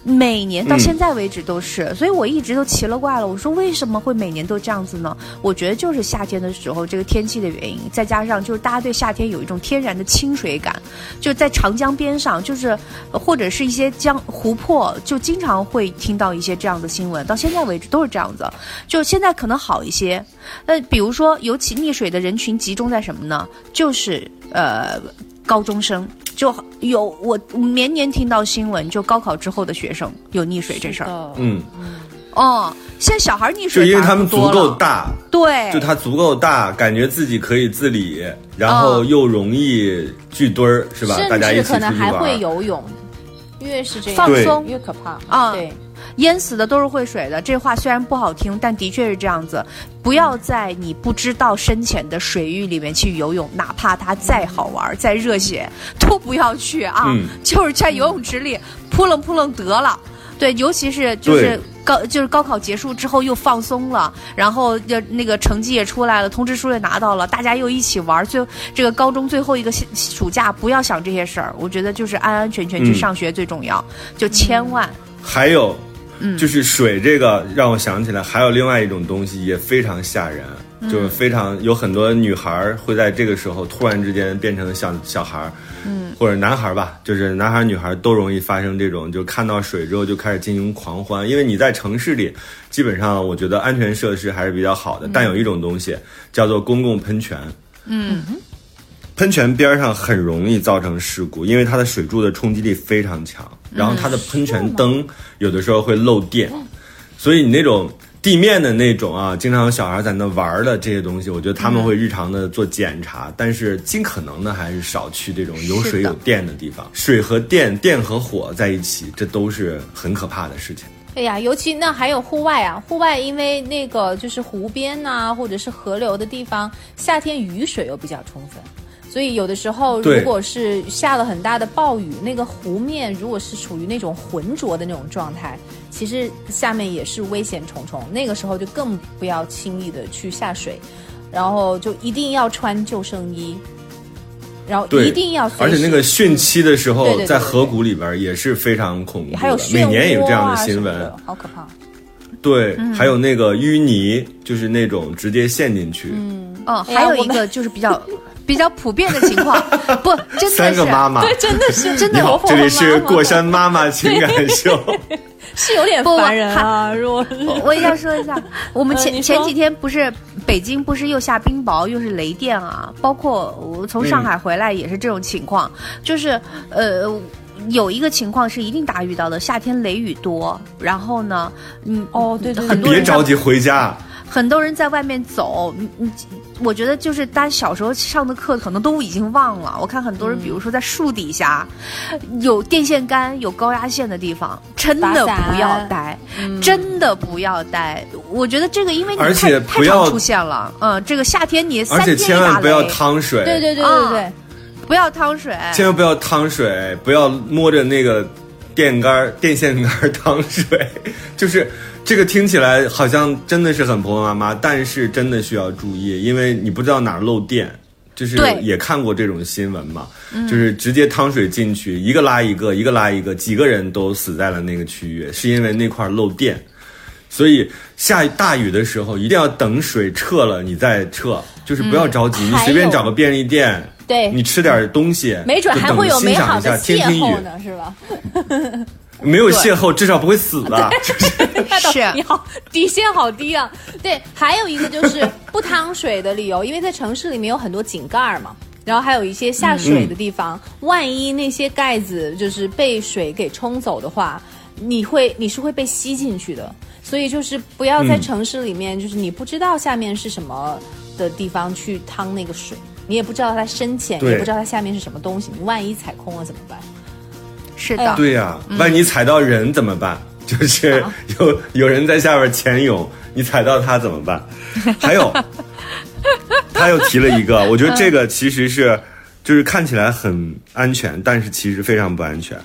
每年到嗯现在为止都是，所以我一直都奇了怪了。我说为什么会每年都这样子呢？我觉得就是夏天的时候这个天气的原因，再加上就是大家对夏天有一种天然的亲水感，就在长江边上，就是呃或者是一些江湖泊，就经常会听到一些这样的新闻，到现在为止都是这样子。就现在可能好一些，那比如说，尤其溺水的人群集中在什么呢？就是呃高中生，就有我年年听到新闻，就高考之后的学生有溺水这事儿。嗯，哦，现在小孩溺就水因为他们足够大，对，就他足够大，感觉自己可以自理，然后又容易聚堆儿，是吧？大甚家一起出去至可能还会游泳，越是这样放松。越可怕啊。对，淹死的都是会水的。这话虽然不好听，但的确是这样子。不要在你不知道深浅的水域里面去游泳，哪怕它再好玩、再热血，都不要去啊！嗯就是在游泳池里扑棱扑棱得了。对，尤其是就是高就是高考结束之后又放松了，然后就那个成绩也出来了，通知书也拿到了，大家又一起玩。最后这个高中最后一个暑暑假，不要想这些事儿，我觉得就是安安全全去嗯上学最重要，就千万。还有，嗯。就是水这个让我想起来，还有另外一种东西也非常吓人，嗯。就是非常有很多女孩会在这个时候突然之间变成小小孩儿，嗯，或者男孩吧，就是男孩女孩都容易发生这种，就看到水之后就开始进行狂欢，因为你在城市里，基本上我觉得安全设施还是比较好的，但有一种东西叫做公共喷泉，嗯喷泉边上很容易造成事故，因为它的水柱的冲击力非常强，然后它的喷泉灯有的时候会漏电，所以你那种地面的那种啊，经常有小孩在那玩的这些东西，我觉得他们会日常的做检查，但是尽可能的还是少去这种有水有电的地方。水和电，电和火在一起，这都是很可怕的事情。对呀，尤其那还有户外啊，户外因为那个就是湖边呐、或者是河流的地方，夏天雨水又比较充分，所以有的时候如果是下了很大的暴雨，那个湖面如果是处于那种浑浊的那种状态，其实下面也是危险重重。那个时候就更不要轻易的去下水，然后就一定要穿救生衣，然后，一定要而且那个汛期的时候，对对对对在河谷里边也是非常恐怖的，还有漩每年也有这样的新闻。好可怕。对，嗯还有那个淤泥，就是那种直接陷进去。嗯，哦，还有一个就是比较比较普遍的情况，不，真的三是个妈妈，对，真的是真的这里是过山妈妈情感秀。是有点不烦人啊。如果我我也要说一下，我们前、呃前几天不是北京不是又下冰雹又是雷电啊，包括我从上海回来也是这种情况，就是呃。有一个情况是一定大家遇到的，夏天雷雨多，然后呢，嗯，哦对对对。很多人别着急回家，很多人在外面走，嗯嗯，我觉得就是大家小时候上的课可能都已经忘了。我看很多人，比如说在树底下，有电线杆、有高压线的地方，真的不要待。真的不要待。我觉得这个因为你而且太不要太常出现了，嗯，这个夏天你三而且天千万不要雷趟水，对对对啊对对，不要趟水，千万不要趟水，不要摸着那个电杆、电线杆淌水，就是这个听起来好像真的是很婆婆妈妈，但是真的需要注意，因为你不知道哪儿漏电。就是也看过这种新闻嘛，就是直接汤水进去，一个拉一个，一个拉一个，几个人都死在了那个区域，是因为那块儿漏电。所以下大雨的时候，一定要等水撤了你再撤，就是不要着急，你随便找个便利店，对你吃点东西，没准还会有美好的邂逅呢，是吧？没有邂逅，至少不会死吧。是你好，底线好低啊。对，还有一个就是不趟水的理由，因为在城市里面有很多井盖儿嘛。然后还有一些下水的地方，万一那些盖子就是被水给冲走的话，你会你是会被吸进去的。所以就是不要在嗯城市里面，就是你不知道下面是什么的地方去趟那个水，你也不知道它深浅，对也不知道它下面是什么东西，你万一踩空了怎么办？是的，对呀、万一踩到人怎么办？就是有有人在下边潜泳，你踩到他怎么办？还有，他又提了一个，我觉得这个其实是就是看起来很安全，但是其实非常不安全。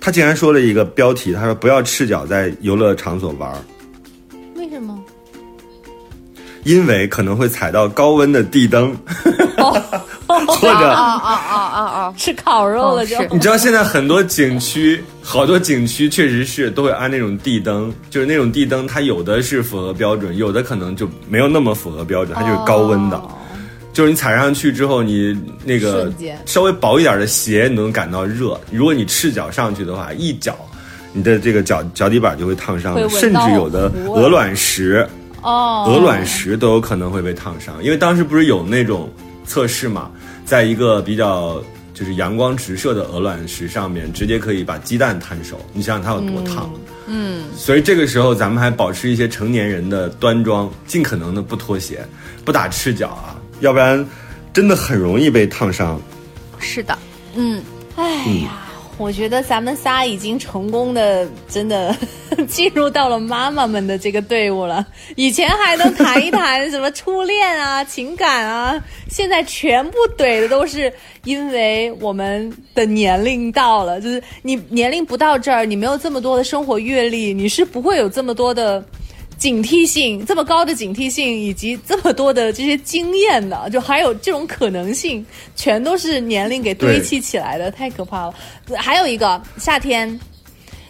他竟然说了一个标题，他说不要赤脚在游乐场所玩儿，为什么？因为可能会踩到高温的地灯，或者啊啊啊啊啊！吃烤肉了就。你知道现在很多景区，好多景区确实是都会安那种地灯，就是那种地灯，它有的是符合标准，有的可能就没有那么符合标准，它就是高温的。哦就是你踩上去之后，你那个稍微薄一点的鞋，你都能感到热。如果你赤脚上去的话，一脚，你的这个脚脚底板就会烫伤甚至有的鹅卵石，哦，鹅卵石都有可能会被烫伤，因为当时不是有那种测试嘛，在一个比较就是阳光直射的鹅卵石上面，直接可以把鸡蛋摊熟，你想想它有多烫。嗯，所以这个时候咱们还保持一些成年人的端庄，尽可能的不脱鞋，不打赤脚啊，要不然真的很容易被烫伤。是的，嗯哎呀，我觉得咱们仨已经成功的真的 进入到了妈妈们的这个队伍了。以前还能谈一谈什么初恋啊、情感啊，现在全部怼的都是因为我们的年龄到了，就是你年龄不到这儿，你没有这么多的生活阅历，你是不会有这么多的。警惕性这么高的警惕性，以及这么多的这些经验的，就还有这种可能性，全都是年龄给堆砌起来的，太可怕了。还有一个夏天，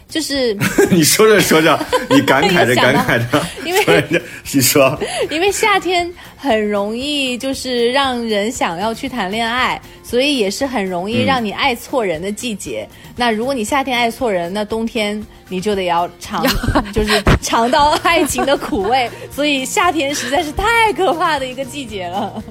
就是 你说着说着，你感 慨着感慨着，因为你说，因为夏天很容易就是让人想要去谈恋爱，所以也是很容易让你爱错人的季节。那如果你夏天爱错人，那冬天你就得要尝，就是尝到爱情的苦味。所以夏天实在是太可怕的一个季节了。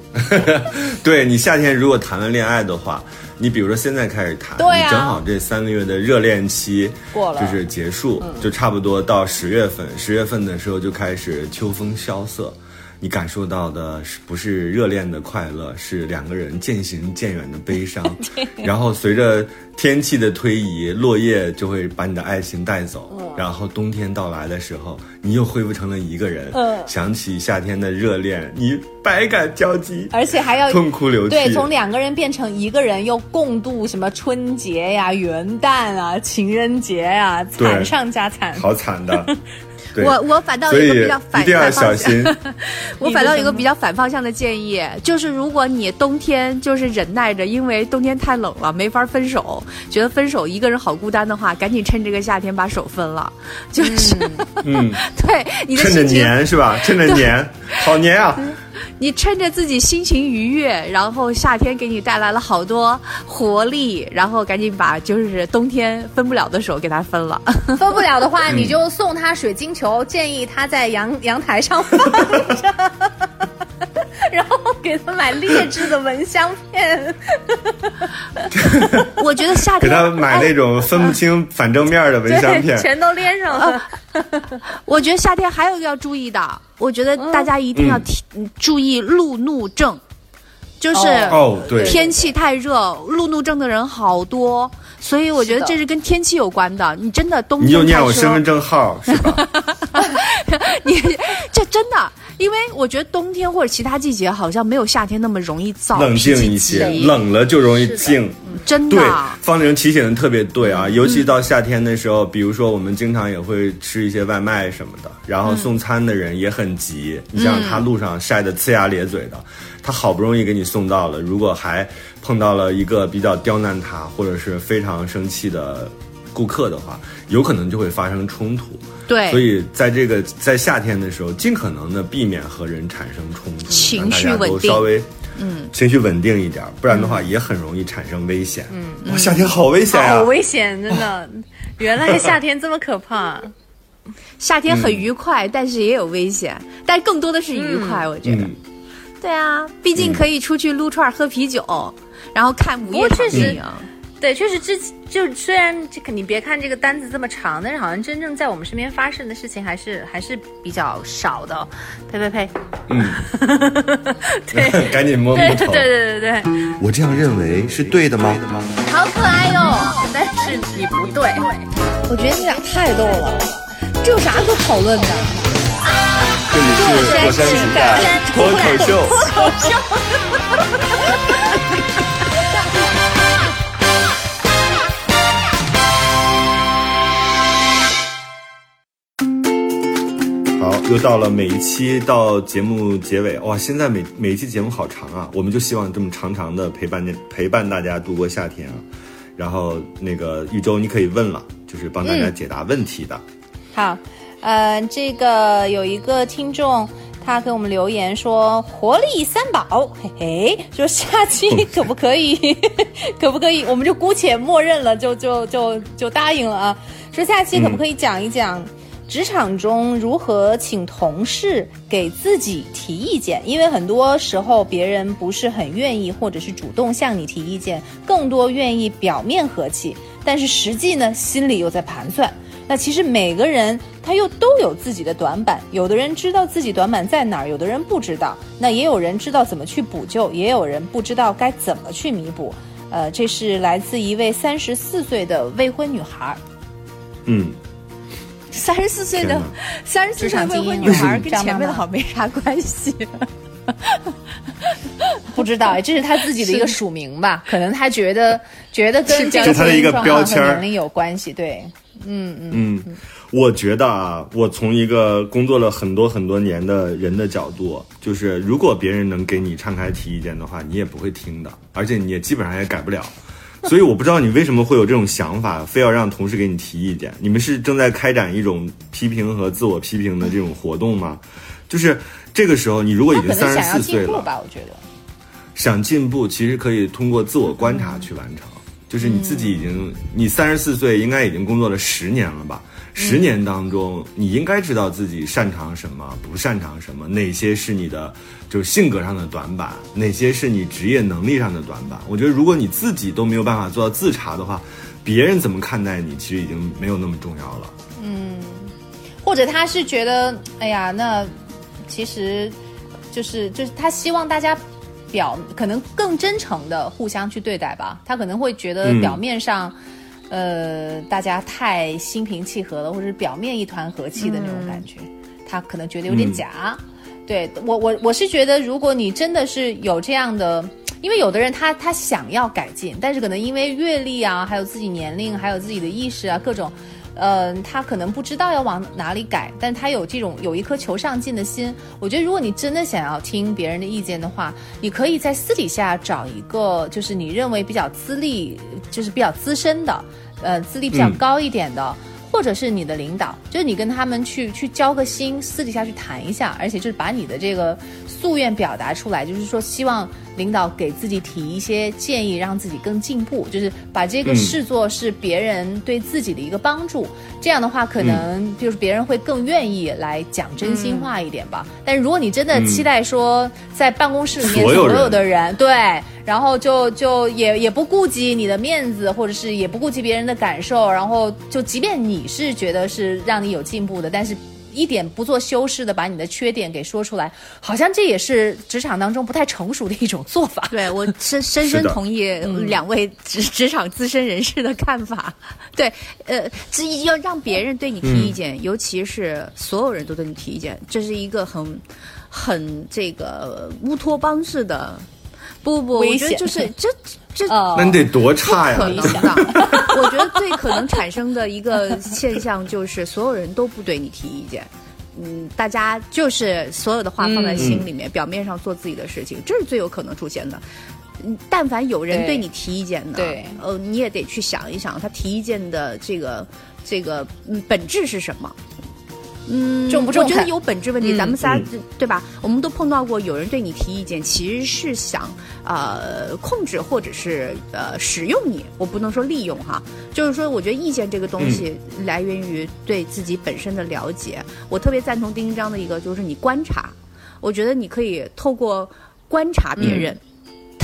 对你夏天如果谈了恋爱的话，你比如说现在开始谈，对啊。你正好这三个月的热恋期过了。嗯就是结束，就差不多到十月份，十月份的时候就开始秋风萧瑟。你感受到的是不是热恋的快乐，是两个人渐行渐远的悲伤。然后随着天气的推移，落叶就会把你的爱情带走。嗯然后冬天到来的时候，你又恢复成了一个人。嗯想起夏天的热恋，你百感交集。而且还要痛哭流涕。对，从两个人变成一个人，又共度什么春节呀、元旦啊、情人节呀，对惨上加惨。好惨的。对我我反倒有一个比较反一定要反方向小心。我反倒有一个比较反方向的建议，就是如果你冬天就是忍耐着，因为冬天太冷了，没法分手，觉得分手一个人好孤单的话，赶紧趁这个夏天把手分了。就是、嗯，对你的趁着心情，黏是吧？趁着黏，好黏啊！你趁着自己心情愉悦，然后夏天给你带来了好多活力，然后赶紧把就是冬天分不了的手给它分了。分不了的嗯话，你就送他水晶球，建议他在阳阳台上放着，然后给他买劣质的蚊香片。我觉得夏天给他买那种分不清反正面的蚊香，片。全都连上了。我觉得夏天还有一个要注意的，我觉得大家一定要提、嗯注意路怒症，就是、哦，对，天气太热，路怒症的人好多，所以我觉得这是跟天气有关的。你真的冬天你就念我身份证号是吧？因为我觉得冬天或者其他季节好像没有夏天那么容易燥，冷静一些，冷了就容易静。真的。对，方玲提醒的特别对啊，尤其到夏天的时候，比如说我们经常也会吃一些外卖什么的，然后送餐的人也很急，你像他路上晒得呲牙咧嘴的，他好不容易给你送到了，如果还碰到了一个比较刁难他或者是非常生气的顾客的话，有可能就会发生冲突。对，所以在这个在夏天的时候，尽可能的避免和人产生冲突，情绪稳定稍微嗯情绪稳定一点，不然的话也很容易产生危险。嗯，哇，夏天好危险啊、好危险，真的。原来夏天这么可怕。夏天很愉快，但是也有危险，但更多的是愉快，我觉得。嗯，对啊，毕竟可以出去撸串儿、喝啤酒，然后看午夜电影。对，确实之就虽然这肯定别看这个单子这么长，但是好像真正在我们身边发生的事情还是还是比较少的。呸呸呸！嗯，对 赶紧摸摸头。对对对对对，我这样认为是对的吗？好可爱哟、但是你不对。我觉得你俩太逗了，这有啥可讨论的？这里是火山情感脱口秀。好，又到了每一期到节目结尾，哇！现在每每一期节目好长啊，我们就希望这么长长的陪伴陪伴大家度过夏天啊。然后那个玉州，你可以问了，就是帮大家解答问题的。好，呃，这个有一个听众。他给我们留言说：“活力三宝，嘿嘿，说下期可不可以，可不可以？我们就姑且默认了，就就就就答应了啊。说下期可不可以讲一讲职场中如何请同事给自己提意见？因为很多时候别人不是很愿意，或者是主动向你提意见，更多愿意表面和气，但是实际呢，心里又在盘算。”那其实每个人他又都有自己的短板，有的人知道自己短板在哪儿，有的人不知道。那也有人知道怎么去补救，也有人不知道该怎么去弥补。呃，这是来自一位三十四岁的未婚女孩。嗯，三十四岁的三十四岁未婚女孩跟前面的好没啥关系。不知道哎，这是他自己的一个署名吧？可能他觉得觉得跟这个是他的一个标签儿年龄有关系。对，嗯嗯嗯，我觉得啊，我从一个工作了很多很多年的人的角度，就是如果别人能给你敞开提意见的话，你也不会听的，而且你也基本上也改不了。所以我不知道你为什么会有这种想法，非要让同事给你提意见。你们是正在开展一种批评和自我批评的这种活动吗？就是这个时候，你如果已经三十四岁了，吧？我觉得。想进步，其实可以通过自我观察去完成。就是你自己已经，你三十四岁，应该已经工作了十年了吧？十年当中，你应该知道自己擅长什么，不擅长什么，哪些是你的就是性格上的短板，哪些是你职业能力上的短板。我觉得，如果你自己都没有办法做到自查的话，别人怎么看待你，其实已经没有那么重要了。嗯或者他是觉得，哎呀，那其实就是就是他希望大家表可能更真诚的互相去对待吧。他可能会觉得嗯表面上，呃，大家太心平气和了，或者是表面一团和气的那种感觉，他可能觉得有点假。对我我我是觉得，如果你真的是有这样的。因为有的人他他想要改进，但是可能因为阅历啊，还有自己年龄，还有自己的意识啊，各种，嗯、他可能不知道要往哪里改，但他有这种有一颗求上进的心。我觉得，如果你真的想要听别人的意见的话，你可以在私底下找一个，就是你认为比较资历，就是比较资深的，呃，资历比较嗯高一点的。或者是你的领导，就是你跟他们去去交个心，私底下去谈一下，而且就是把你的这个夙愿表达出来，就是说希望领导给自己提一些建议，让自己更进步，就是把这个嗯视作是别人对自己的一个帮助。这样的话，可能就是别人会更愿意来讲真心话一点吧。但如果你真的期待说在办公室里面所有人所有的人对，然后就就也也不顾及你的面子，或者是也不顾及别人的感受，然后就即便你是觉得是让你有进步的，但是一点不做修饰的把你的缺点给说出来，好像这也是职场当中不太成熟的一种做法。对我深深深同意两位职职场资深人士的看法。对，呃，这要让别人对你提意见，尤其是所有人都对你提意见，这是一个很很这个乌托邦式的。不不，我觉得就是这这 哦那你得多差呀可！能的。我觉得最可能产生的一个现象就是，所有人都不对你提意见。嗯，大家就是所有的话放在心里面，表面上做自己的事情，这是最有可能出现的。嗯，但凡有人对对你提意见的，对呃，你也得去想一想，他提意见的这个这个嗯本质是什么。嗯，重不重我觉得有本质问题。嗯咱们仨、嗯对吧？我们都碰到过有人对你提意见，其实是想呃控制或者是呃使用你。我不能说利用哈，就是说，我觉得意见这个东西来源于对自己本身的了解。我特别赞同丁一章的一个，就是你观察。我觉得你可以透过观察别人。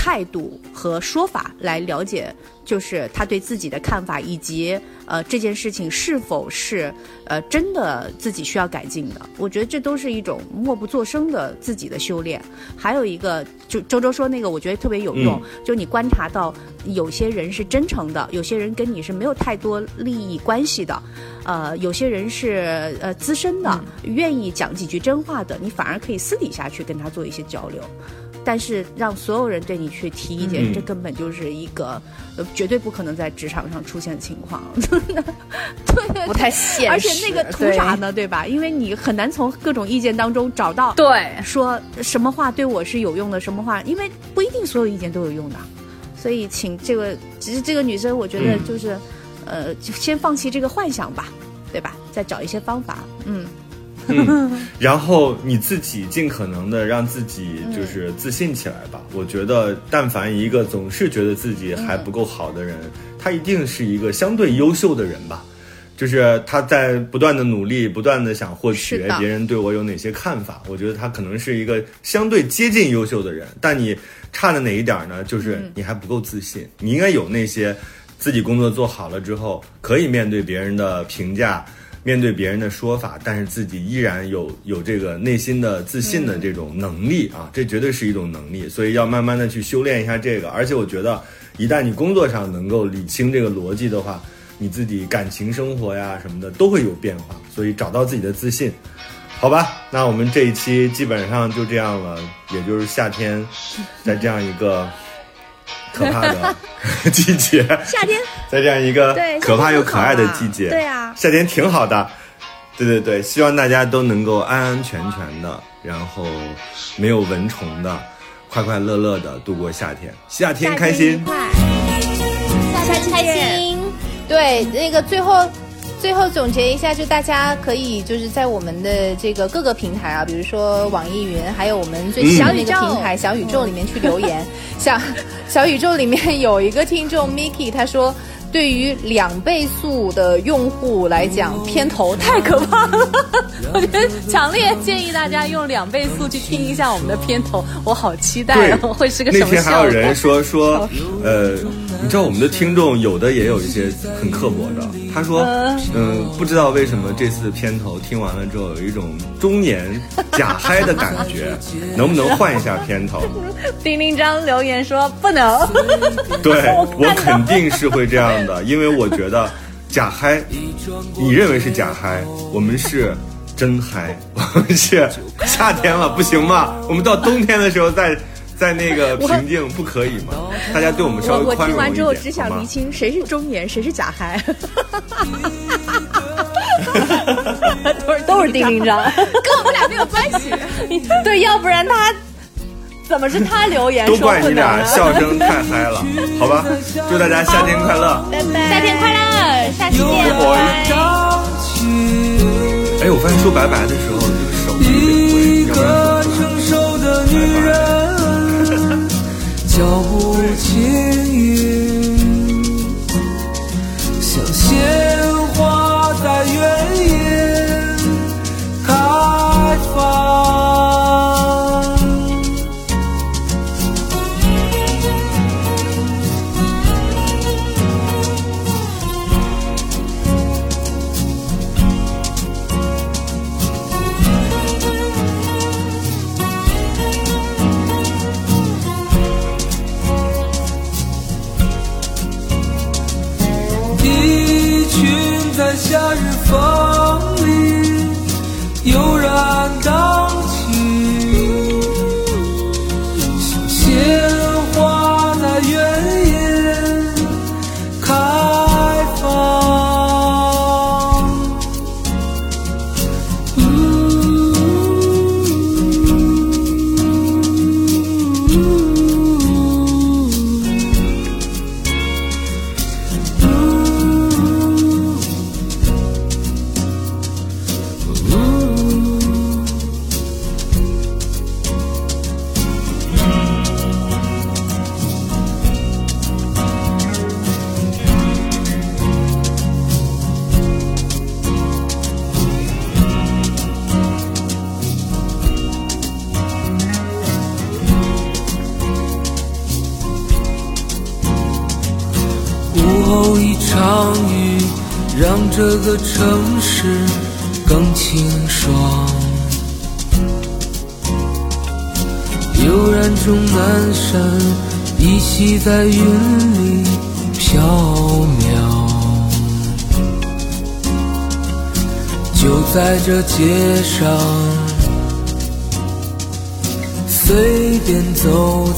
态度和说法来了解，就是他对自己的看法，以及呃这件事情是否是呃真的自己需要改进的。我觉得这都是一种默不作声的自己的修炼。还有一个，就周周说那个，我觉得特别有用，就你观察到有些人是真诚的，有些人跟你是没有太多利益关系的，呃，有些人是呃资深的，愿意讲几句真话的，你反而可以私底下去跟他做一些交流。但是让所有人对你去提意见，嗯这根本就是一个呃绝对不可能在职场上出现的情况。对，不太现实，而且那个图啥呢？对吧？因为你很难从各种意见当中找到对？说什么话对我是有用的，什么话，因为不一定所有意见都有用的。所以，请这个其实这个女生，我觉得嗯就是，呃，就先放弃这个幻想吧，对吧？再找一些方法。嗯，嗯，然后你自己尽可能的让自己就是自信起来吧。我觉得，但凡一个总是觉得自己还不够好的人，他一定是一个相对优秀的人吧。就是他在不断的努力，不断的想获取别人对我有哪些看法。我觉得他可能是一个相对接近优秀的人，但你差的哪一点呢？就是你还不够自信。你应该有那些自己工作做好了之后，可以面对别人的评价，面对别人的说法，但是自己依然有有这个内心的自信的这种能力啊，这绝对是一种能力，所以要慢慢的去修炼一下这个。而且我觉得，一旦你工作上能够理清这个逻辑的话，你自己感情生活呀什么的都会有变化，所以找到自己的自信。好吧，那我们这一期基本上就这样了，也就是夏天，在这样一个可怕的 季节，夏天。在这样一个可怕又可爱的季节，对啊。夏天挺好的，对对对，希望大家都能够安安全全的，然后没有蚊虫的，快快乐乐的度过夏天，夏天开心。夏天开心。对，那个最后。最后总结一下，就大家可以就是在我们的这个各个平台啊，比如说网易云，还有我们最小的那个平台小宇宙里面去留言。小小宇宙里面有一个听众 Miki，他说。对于两倍速的用户来讲，片头太可怕了。我觉得强烈建议大家用两倍速去听一下我们的片头，我好期待哦，会是个什那天还么效果？有人说说，呃，你知道我们的听众有的也有一些很刻薄的，他说，嗯、不知道为什么这次片头听完了之后有一种中年假嗨的感觉，能不能换一下片头？丁丁张留言说不能。对 我肯定是会这样的，因为我觉得假嗨，你认为是假嗨，我们是真嗨，我们是夏天了，不行吗？我们到冬天的时候再再那个平静，不可以吗？大家对我们稍我我微宽容一点，听完之后只想厘清谁是中年，谁是假嗨。都是都是丁丁章，跟我们俩没有关系。对，要不然他怎么是他留言都说不能怪你俩呢？笑声太嗨了，好吧？祝大家夏天快乐！夏天快乐，下期见，拜拜。哎，我发现说拜拜的时候，这个手有点会，要不然怎么成熟的女人，脚步轻盈，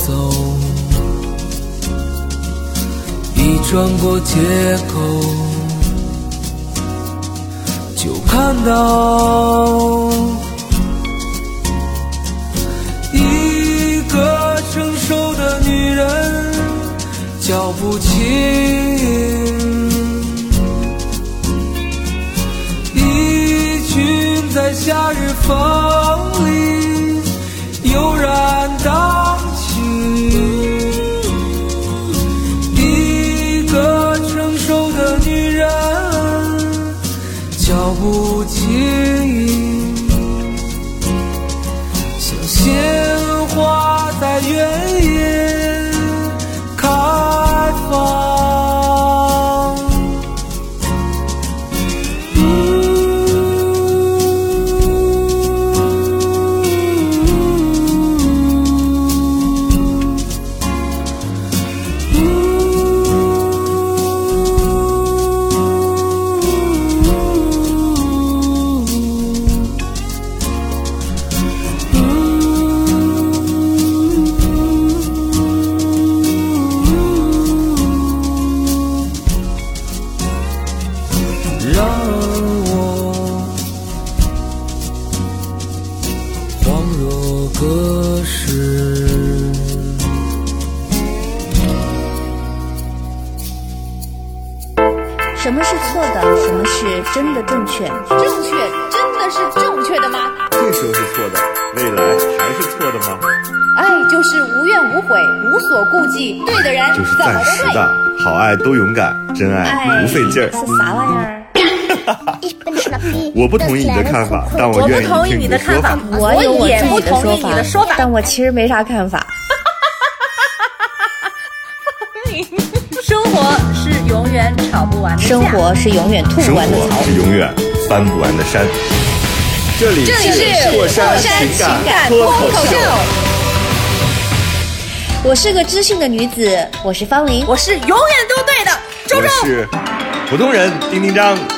走。一转过街口，就看到一个成熟的女人，脚步轻，一群在夏日风里劲儿。是啥玩意儿？我不同意你的看法，但我愿意不同意听你的看法的说法。，我也不同意你的说法。但我其实没啥看法。生活是永远吵不完的架生活是永远吐生不完的。是永远翻不完的山。这里这里是过山情感脱口脱口秀秀。我是个知性的女子，我是方琳。我是永远都对的，周我周。是普通人丁丁张。